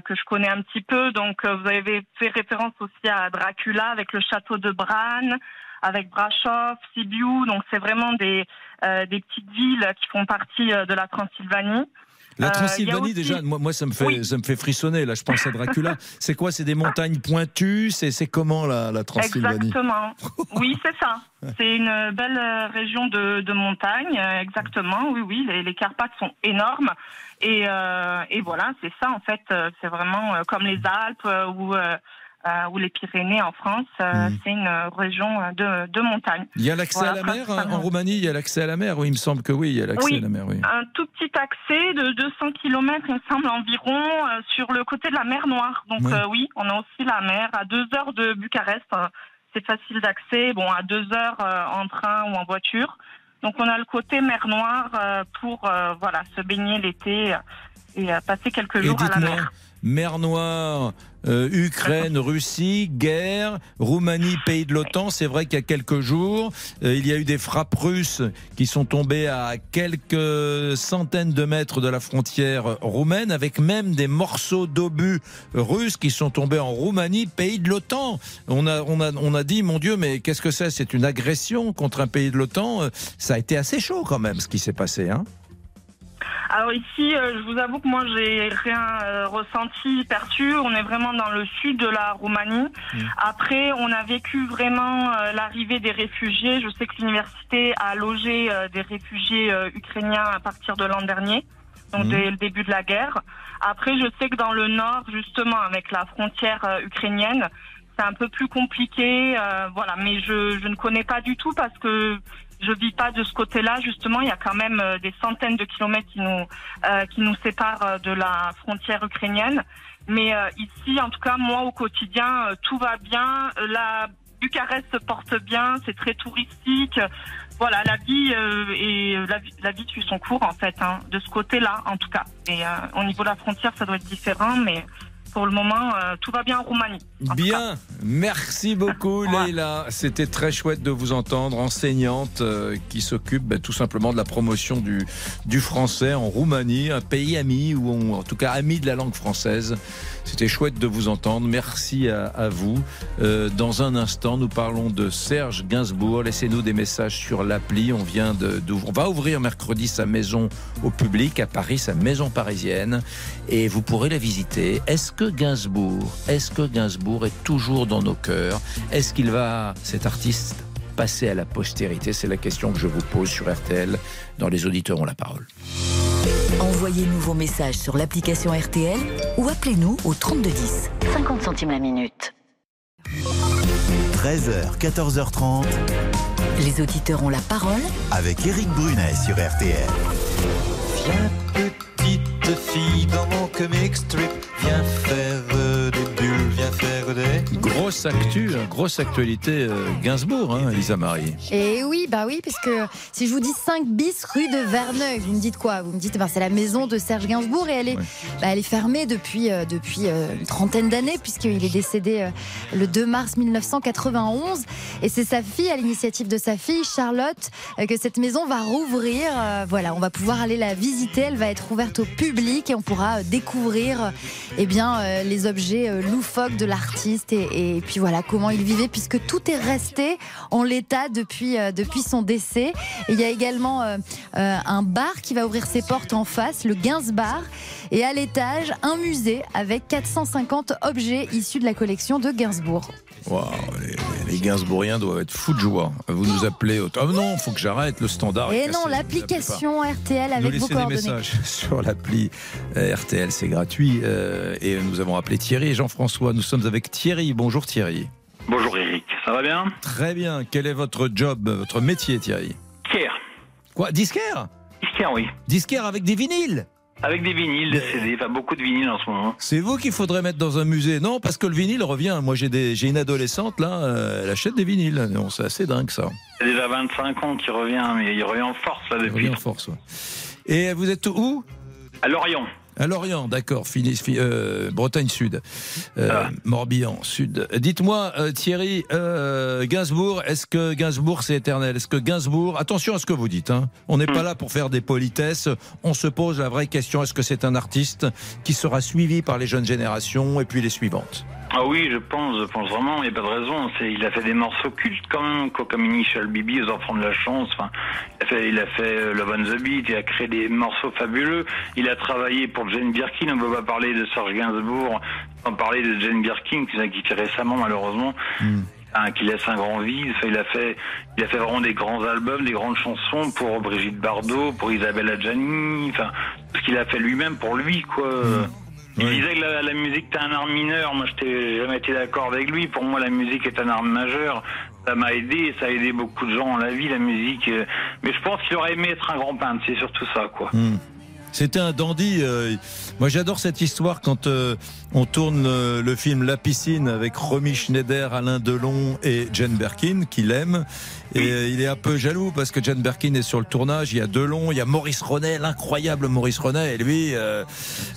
que je connais un petit peu. Donc, vous avez fait référence aussi à Dracula avec le château de Bran, avec Brasov, Sibiu. Donc, c'est vraiment des, des petites villes qui font partie de la Transylvanie. La euh, Transylvanie, déjà, moi, moi, ça, me fait, ça me fait frissonner. Là, je pense à Dracula. [LAUGHS] c'est quoi C'est des montagnes pointues? C'est comment la, la, Transylvanie? Exactement. [LAUGHS] oui, c'est ça. C'est une belle euh, région de, de montagne, euh, exactement. Oui, oui, les, les Carpates sont énormes. Et, et voilà, c'est ça, en fait. C'est vraiment comme les Alpes ou euh, ou les Pyrénées en France, euh, hmm. c'est une région de, de, montagne. Il y a l'accès à la mer hein, en Roumanie, il y a l'accès à la mer, oui, il me semble que oui, il y a l'accès à la mer. Oui. Un tout petit accès de 200 km, il me semble environ, euh, sur le côté de la mer Noire. Donc oui, on a aussi la mer à deux heures de Bucarest. c'est facile d'accès, bon, à deux heures en train ou en voiture. Donc on a le côté mer Noire pour voilà se baigner l'été et passer quelques jours à la mer mer Noire, euh, Ukraine, Russie, guerre, Roumanie, pays de l'OTAN. C'est vrai qu'il y a quelques jours, euh, il y a eu des frappes russes qui sont tombées à quelques centaines de mètres de la frontière roumaine, avec même des morceaux d'obus russes qui sont tombés en Roumanie, pays de l'OTAN. On a, on, a, on a dit, mon Dieu, mais qu'est-ce que c'est? C'est une agression contre un pays de l'OTAN. Euh, ça a été assez chaud quand même, ce qui s'est passé. Hein alors ici, euh, je vous avoue que moi, j'ai rien euh, ressenti, perçu. On est vraiment dans le sud de la Roumanie. Mm. Après, on a vécu vraiment euh, l'arrivée des réfugiés. Je sais que l'université a logé des réfugiés ukrainiens à partir de l'an dernier, donc mm. dès le début de la guerre. Après, je sais que dans le nord, justement, avec la frontière ukrainienne, c'est un peu plus compliqué, voilà. Mais je, je ne connais pas du tout parce que je vis pas de ce côté-là. Justement, il y a quand même euh, des centaines de kilomètres qui nous euh, qui nous séparent euh, de la frontière ukrainienne. Mais ici, en tout cas, moi au quotidien, tout va bien. La Bucarest se porte bien. C'est très touristique. Voilà, la vie et la, la, vie suit son cours en fait, hein, de ce côté-là en tout cas. Et au niveau de la frontière, ça doit être différent, mais pour le moment, euh, tout va bien en Roumanie. bien, merci beaucoup Leïla. C'était très chouette de vous entendre, enseignante euh, qui s'occupe ben, tout simplement de la promotion du, du français en Roumanie, un pays ami, ou en tout cas ami de la langue française. C'était chouette de vous entendre. Merci à, vous. Euh, dans un instant, nous parlons de Serge Gainsbourg. Laissez-nous des messages sur l'appli. On vient de, on va ouvrir mercredi sa maison au public à Paris, sa maison parisienne, et vous pourrez la visiter. Est-ce que Gainsbourg, est-ce que Gainsbourg est toujours dans nos cœurs? Est-ce qu'il va, cet artiste, passer à la postérité? C'est la question que je vous pose sur RTL. Dans les auditeurs ont la parole. Envoyez-nous vos messages sur l'application RTL ou appelez-nous au 3210. 50 centimes la minute. 13h, 14h30. Les auditeurs ont la parole avec Eric Brunet sur RTL. Viens petite fille dans mon comic strip, viens faire des bulles, viens faire des... Grosse actu, hein, grosse actualité euh, Gainsbourg, hein, Lisa Marie. Et oui, bah oui, parce que si je vous dis 5 bis rue de Verneuil, vous me dites quoi? Vous me dites, bah, c'est la maison de Serge Gainsbourg et elle est, bah, elle est fermée depuis, euh, depuis euh, une trentaine d'années, puisqu'il est décédé le 2 mars 1991. Et c'est sa fille, à l'initiative de sa fille, Charlotte, que cette maison va rouvrir. voilà, on va pouvoir aller la visiter. Elle va être ouverte au public et on pourra découvrir eh bien, les objets loufoques de l'artiste et, puis voilà comment il vivait puisque tout est resté en l'état depuis, euh, depuis son décès. Il y a également euh, euh, un bar qui va ouvrir ses portes en face, le Gainsbar. Et à l'étage, un musée avec 450 objets issus de la collection de Gainsbourg. Wow, les, Gainsbourgiens doivent être fous de joie. Vous nous appelez au... Oh non, faut que j'arrête le standard. Et non, l'application RTL avec nous vos coordonnées. des messages [LAUGHS] sur l'appli RTL, c'est gratuit. et nous avons appelé Thierry et Jean-François. Nous sommes avec Thierry. Bonjour Thierry. Bonjour Eric, ça va bien? Très bien. Quel est votre job, votre métier Thierry? Disquaire. Quoi? Disquaire? Disquaire, oui. Disquaire avec des vinyles? Avec des vinyles, des CD, enfin beaucoup de vinyles en ce moment. C'est vous qu'il faudrait mettre dans un musée. Non, parce que le vinyle revient. Moi, j'ai des, j'ai une adolescente là, euh, elle achète des vinyles. c'est assez dingue ça. C'est déjà 25 ans qu'il revient, mais il revient en force là depuis. Il revient en force. Et vous êtes où? À Lorient. À Lorient, d'accord, euh, Bretagne Sud, euh, ah. Morbihan Sud. Dites-moi, euh, Thierry, Gainsbourg, est-ce que Gainsbourg c'est éternel? Est-ce que Gainsbourg, attention à ce que vous dites, hein. on n'est pas hmm. là pour faire des politesses, on se pose la vraie question, est-ce que c'est un artiste qui sera suivi par les jeunes générations et puis les suivantes? Ah oui, je pense, je pense vraiment, il n'y a pas de raison. Il a fait des morceaux cultes quand même, comme Initial Bibi, aux enfants de la chance. Enfin, il a fait, il a fait euh, Love on the Beat, il a créé des morceaux fabuleux. Il a travaillé pour Jane Birkin. On ne peut pas parler de Serge Gainsbourg sans parler de Jane Birkin, qui a quitté récemment malheureusement. Hmm. qui laisse un grand vide. il a fait, il a fait vraiment des grands albums, des grandes chansons pour Brigitte Bardot, pour Isabelle Adjani, enfin, ce qu'il a fait lui-même pour lui, quoi. Hmm. Il disait que la, musique était un art mineur. Moi, je n'ai jamais été d'accord avec lui. Pour moi, la musique est un art majeur. Ça m'a aidé, ça a aidé beaucoup de gens dans la vie, la musique. Mais je pense qu'il aurait aimé être un grand peintre. C'est surtout ça, quoi. Hmm. C'était un dandy. euh, moi, j'adore cette histoire quand euh, on tourne le film La piscine avec Romy Schneider, Alain Delon et Jane Birkin, qu'il aime. Et euh, il est un peu jaloux parce que Jane Birkin est sur le tournage. Il y a Delon, il y a Maurice Ronet, l'incroyable Maurice Ronet. Et lui, euh,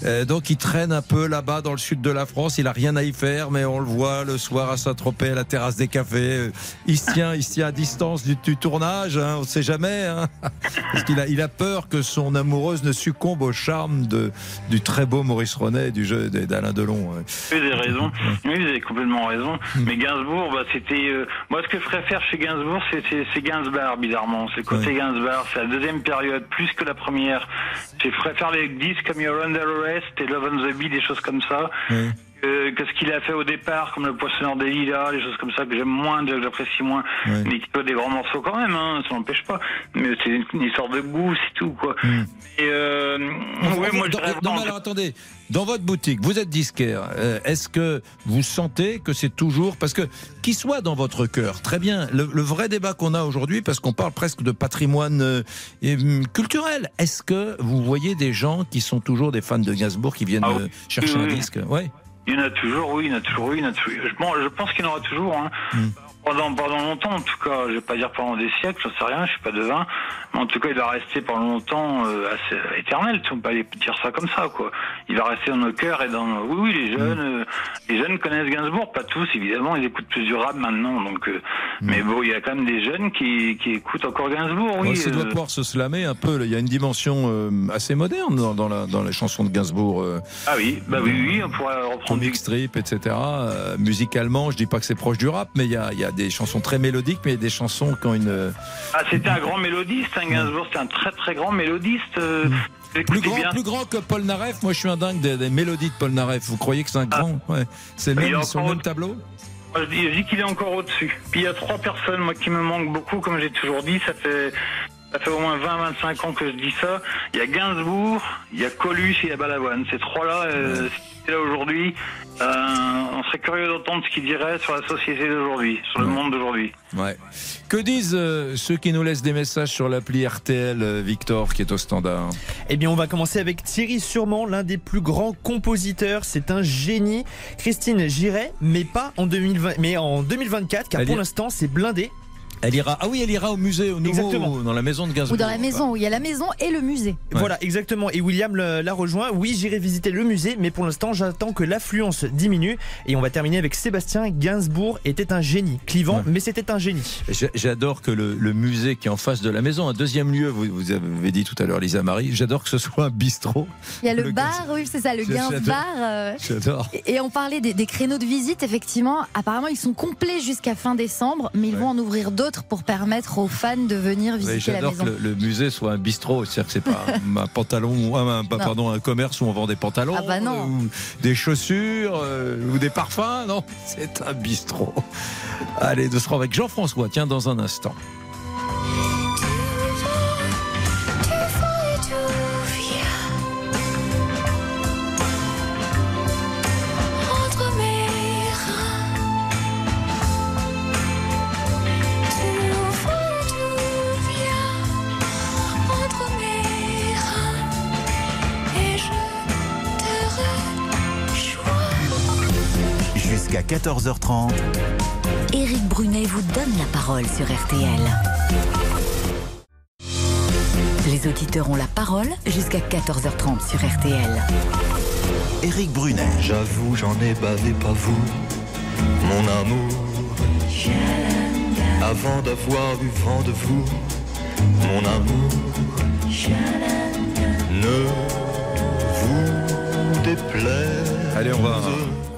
euh, donc il traîne un peu là-bas dans le sud de la France. Il a rien à y faire, mais on le voit le soir à Saint-Tropez, à la terrasse des cafés. Euh, Il se tient, il se tient à distance du, du tournage. hein, on ne sait jamais. hein. [LAUGHS] parce qu'il a, il a peur que son amoureuse ne succombe au charme de, du très beau Maurice Ronet et du jeu d'Alain Delon. ouais. Oui, vous avez raison. Oui, vous avez complètement raison. Mais Gainsbourg, bah, c'était. euh, moi, ce que je préfère chez Gainsbourg, c'est c'est- c'est Gainsbar, bizarrement. C'est côté Gainsbar. C'est la deuxième période, plus que la première. Je préfère les disques comme You're Under Arrest et Love on the Beat, des choses comme ça. Que ce qu'il a fait au départ, comme le poissonneur des lilas, des choses comme ça que j'aime moins, que j'apprécie moins, mais qui peut des grands morceaux quand même, hein, ça n'empêche pas. Mais c'est une, histoire de goût, c'est tout, quoi. Et euh, ouais, moi, je dans, non, alors, attendez, dans votre boutique, vous êtes disquaire. euh, Est-ce que vous sentez que c'est toujours parce que qui soit dans votre cœur, très bien. Le, le vrai débat qu'on a aujourd'hui, parce qu'on parle presque de patrimoine euh, hum, culturel. Est-ce que vous voyez des gens qui sont toujours des fans de Gainsbourg qui viennent Ah oui. euh, chercher Oui, un oui. disque? Ouais. Il y en a toujours, oui, il y en a toujours, oui, il y en a toujours. Bon, je pense qu'il y en aura toujours. Hein. Pendant, pendant longtemps, en tout cas, je vais pas dire pendant des siècles, j'en sais rien, je suis pas devin, mais en tout cas, il va rester pendant longtemps euh, assez éternel. On peut pas dire ça comme ça, quoi. Il va rester dans nos cœurs et dans. Oui, oui, les jeunes, euh, les jeunes connaissent Gainsbourg, pas tous, évidemment, ils écoutent plus du rap maintenant, donc. euh, Mais bon, il y a quand même des jeunes qui, qui écoutent encore Gainsbourg, oui. Ouais, ça doit pouvoir se slammer un peu. Il y a une dimension assez moderne dans, dans, la, dans les chansons de Gainsbourg. Ah oui, bah oui, oui, on pourrait reprendre comic strip, etc. Musicalement, je dis pas que c'est proche du rap, mais il y a, y a des chansons très mélodiques, mais des chansons qui ont une Ah, c'était un grand mélodiste, hein, Gainsbourg, c'était un très très grand mélodiste. euh, plus écoutez grand, bien. plus grand que Paul Naref. Moi, je suis un dingue des, des mélodies de Paul Naref. Vous croyez que c'est un grand Ouais. C'est Il même sur le même tableau Moi, je dis, je dis qu'il est encore au-dessus. Puis il y a trois personnes, moi, qui me manquent beaucoup, comme j'ai toujours dit. Ça fait, ça fait au moins 20-25 ans que je dis ça. Il y a Gainsbourg, il y a Coluche et il y a Balavoine. Ces trois-là, euh, étaient là aujourd'hui, euh, on serait curieux d'entendre ce qu'ils diraient sur la société d'aujourd'hui, sur le monde d'aujourd'hui. Ouais. Que disent euh, ceux qui nous laissent des messages sur l'appli RTL, euh, Victor, qui est au standard? Eh bien, on va commencer avec Thierry Sûrement, l'un des plus grands compositeurs. C'est un génie. Christine Giret, mais pas en 2020, mais en 2024, car pour l'instant, c'est blindé. Elle ira. Ah oui, elle ira au musée, au nouveau, Exactement. dans la maison de Gainsbourg. Ou dans la maison, où il y a la maison et le musée. Voilà, exactement. Et William le- l'a rejoint. Oui, j'irai visiter le musée, mais pour l'instant, j'attends que l'affluence diminue. Et on va terminer avec Sébastien Gainsbourg était un génie. Clivant, mais c'était un génie. J'a- J'adore que le, le musée qui est en face de la maison, un deuxième lieu, vous, vous avez dit tout à l'heure, Lisa Marie, j'adore que ce soit un bistrot. Il y a le, Le bar, oui, c'est ça, le. Gainsbar. bar. euh, J'adore. Et on parlait des, des créneaux de visite, effectivement. Apparemment, ils sont complets jusqu'à fin décembre, mais ils vont en ouvrir d'autres pour permettre aux fans de venir visiter la J'adore maison. que le, le musée soit un bistrot, c'est-à-dire que c'est pas [LAUGHS] un, pantalon, ou un, pardon, un commerce où on vend des pantalons, Ah bah non. euh, ou des chaussures, euh, ou des parfums, non, [LAUGHS] c'est un bistrot. Allez, de se rendre avec Jean-François, tiens, dans un instant. 14h30. Éric Brunet vous donne la parole sur RTL. Les auditeurs ont la parole jusqu'à 14h30 sur RTL. Éric Brunet. J'avoue, j'en ai bavé, pas vous, mon amour. Avant d'avoir eu vent de vous, mon amour. Ne vous déplaise. Allez, on va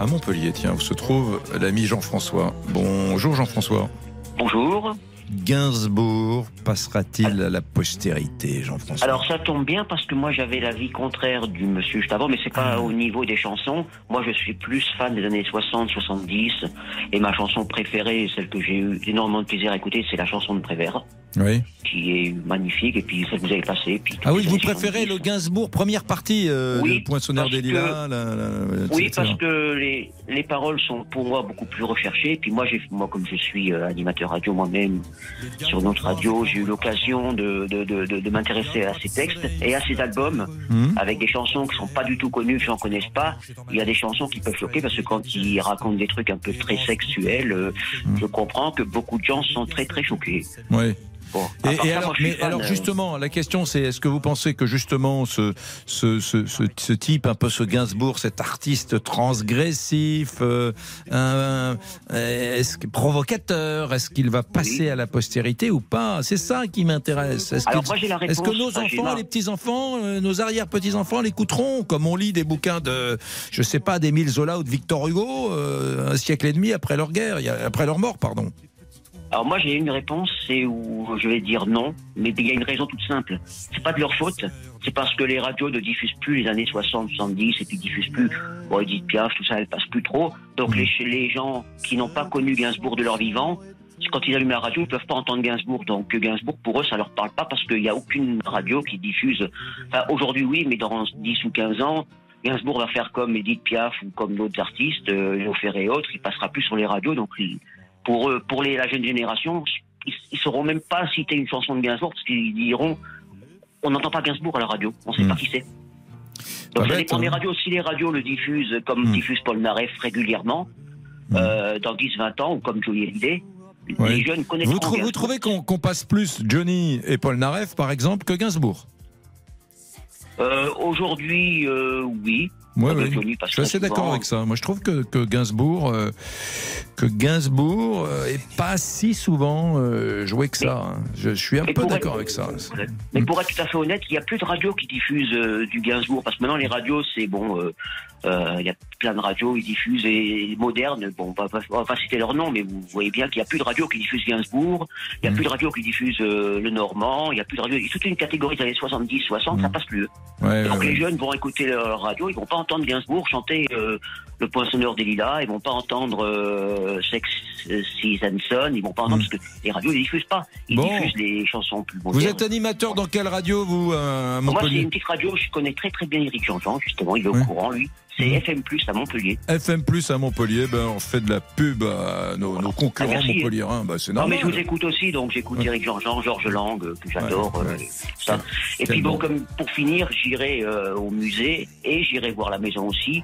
à Montpellier, tiens, où se trouve l'ami Jean-François. Bonjour Jean-François. Bonjour. Gainsbourg passera-t-il à la postérité, Jean-François? Alors ça tombe bien parce que moi j'avais l'avis contraire du monsieur juste avant, mais c'est pas au niveau des chansons. Moi je suis plus fan des années 60, 70, et ma chanson préférée, celle que j'ai eu énormément de plaisir à écouter, c'est la chanson de Prévert. Oui. qui est magnifique, et puis ça vous avez passé. Puis Ah oui, vous préférez le Gainsbourg, première partie, euh, Oui, le des que- lilas la- la- la- Oui, etc. parce que les, les paroles sont pour moi beaucoup plus recherchées. Puis moi, moi comme je suis euh, animateur radio moi-même sur notre radio, j'ai eu l'occasion de, de, de, m'intéresser à ces textes et à ces albums Mhm. avec des chansons qui sont pas du tout connues, que j'en connaisse pas. Il y a des chansons qui peuvent choquer parce que quand ils racontent des trucs un peu très sexuels, euh, je comprends que beaucoup de gens sont très très choqués. Oui. Bon, Et, part et ça, alors, moi, je suis mais fan, alors justement, la question c'est est-ce que vous pensez que justement ce, ce, ce, ce, type, un peu ce Gainsbourg, cet artiste transgressif, euh, euh, est-ce que- provocateur, est-ce qu'il va passer à la postérité ou pas? C'est ça qui m'intéresse. Est-ce Alors, que, moi, j'ai la est-ce que réponse, nos enfants, les petits-enfants, euh, nos arrière-petits-enfants l'écouteront? Comme on lit des bouquins de, je sais pas, d'Émile Zola ou de Victor Hugo, euh, un siècle et demi après leur guerre, après leur mort, pardon. Alors moi j'ai une réponse, c'est où je vais dire non, mais il y a une raison toute simple. C'est pas de leur faute, c'est parce que les radios ne diffusent plus les années 60, 70 et puis diffusent plus bon, Edith Piaf, tout ça, elles passent plus trop. Donc les, les gens qui n'ont pas connu Gainsbourg de leur vivant, quand ils allument la radio, ils peuvent pas entendre Gainsbourg. Donc Gainsbourg pour eux ça leur parle pas parce qu'il n'y a aucune radio qui diffuse. Enfin aujourd'hui oui, mais dans 10 ou 15 ans. Gainsbourg va faire comme Edith Piaf ou comme d'autres artistes, euh, Ferré et autres, il passera plus sur les radios, donc pour eux, pour les, la jeune génération, ils, ils sauront même pas citer une chanson de Gainsbourg parce qu'ils diront on n'entend pas Gainsbourg à la radio, on sait pas qui c'est. Donc ça dépend des radios. Si les radios le diffusent comme diffuse Paul Naref régulièrement, euh, dans 10-20 ans, ou comme Johnny Hallyday, Ouais. les jeunes connaîtront Vous, trou- vous trouvez qu'on passe plus Johnny et Paul Naref, par exemple, que Gainsbourg? Euh, Aujourd'hui, euh, oui. Ouais. Johnny Je suis assez d'accord avec ça. Moi, je trouve que, que Gainsbourg, euh, que Gainsbourg euh, est pas si souvent euh, joué que ça. hein. Je, je suis un peu d'accord avec ça. Mais pour être tout à fait honnête, il n'y a plus de radios qui diffusent euh, du Gainsbourg parce que maintenant les radios, c'est bon, il y a plein de radios, ils diffusent et modernes. Bon, on va, pas- on va pas citer leur nom, mais vous voyez bien qu'il n'y a plus de radios qui diffusent Gainsbourg, il n'y a plus de radios qui diffusent euh, le Normand, il n'y a plus de radios. Y toute une catégorie des années 70, 60, ça passe plus. Ouais, Donc ouais, les ouais. jeunes vont écouter leur radio, ils vont pas entendre Gainsbourg chanter euh, le poinçonneur des lilas, ils vont pas entendre euh, Sex Season, ils vont pas entendre parce que les radios ne diffusent pas, ils Bon. diffusent les chansons plus Vous modernes. êtes animateur dans quelle radio, vous, euh, Moi, c'est une petite radio, je connais très très bien Eric Jean-Jean, justement, il est au courant, lui. C'est. FM, à Montpellier. FM Plus à Montpellier, ben, on fait de la pub à nos, nos concurrents Ah, montpelliérains. Ben, c'est Non, mais normal. je vous écoute aussi, donc j'écoute. Eric Jean-Jean, Georges Lang, euh, que j'adore. Ouais, euh, ouais. Et puis bon, bon. comme pour finir, j'irai euh, au musée et j'irai voir la maison aussi,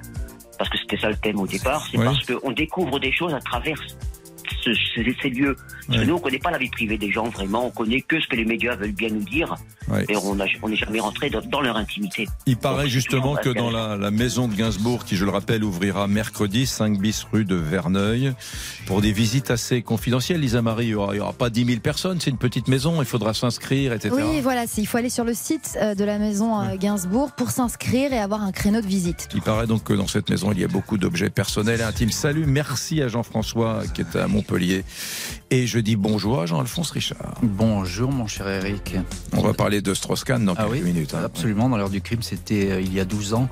parce que c'était ça le thème au départ. C'est Ouais. parce qu'on découvre des choses à travers ce- ces, ces lieux. Parce Ouais. que nous, on connaît pas la vie privée des gens vraiment, on connaît que ce que les médias veulent bien nous dire, Ouais. et on n'a- on n'est jamais rentré dans, dans leur intimité. Il paraît Donc, justement que dans la, la maison de Gainsbourg, qui je le rappelle ouvrira mercredi, 5 bis rue de Verneuil, pour des visites assez confidentielles, Lisa Marie, il n'y aura, il y aura pas 10 000 personnes, c'est une petite maison, il faudra s'inscrire, etc. Oui, voilà, il faut aller sur le site euh, de la maison euh, Gainsbourg pour s'inscrire et avoir un créneau de visite. Il paraît donc que dans cette maison, il y a beaucoup d'objets personnels et intimes. Salut, merci à Jean-François qui est à Montpellier. Montpellier. Et je dis bonjour à Jean-Alphonse Richard. Bonjour mon cher Eric. On va parler de Strauss-Kahn dans Ah quelques oui, minutes. hein. Absolument, dans l'heure du crime, c'était euh, il y a 12 ans.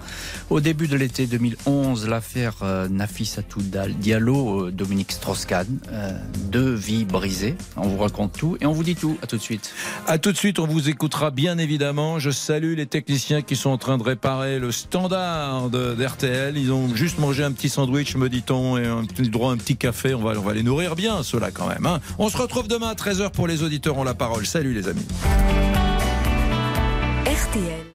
Au début de l'été 2011, l'affaire euh, Nafissatou Dal- Diallo, euh, Dominique Strauss-Kahn, deux vies brisées. On vous raconte tout et on vous dit tout. À tout de suite. À tout de suite, on vous écoutera bien évidemment. Je salue les techniciens qui sont en train de réparer le standard d'RTL. Ils ont juste mangé un petit sandwich, me dit-on, et un petit droit à un petit café. On va, on va les nourrir bien, ceux-là quand même. On se retrouve demain à 13h pour les auditeurs ont la parole. Salut les amis. RTL.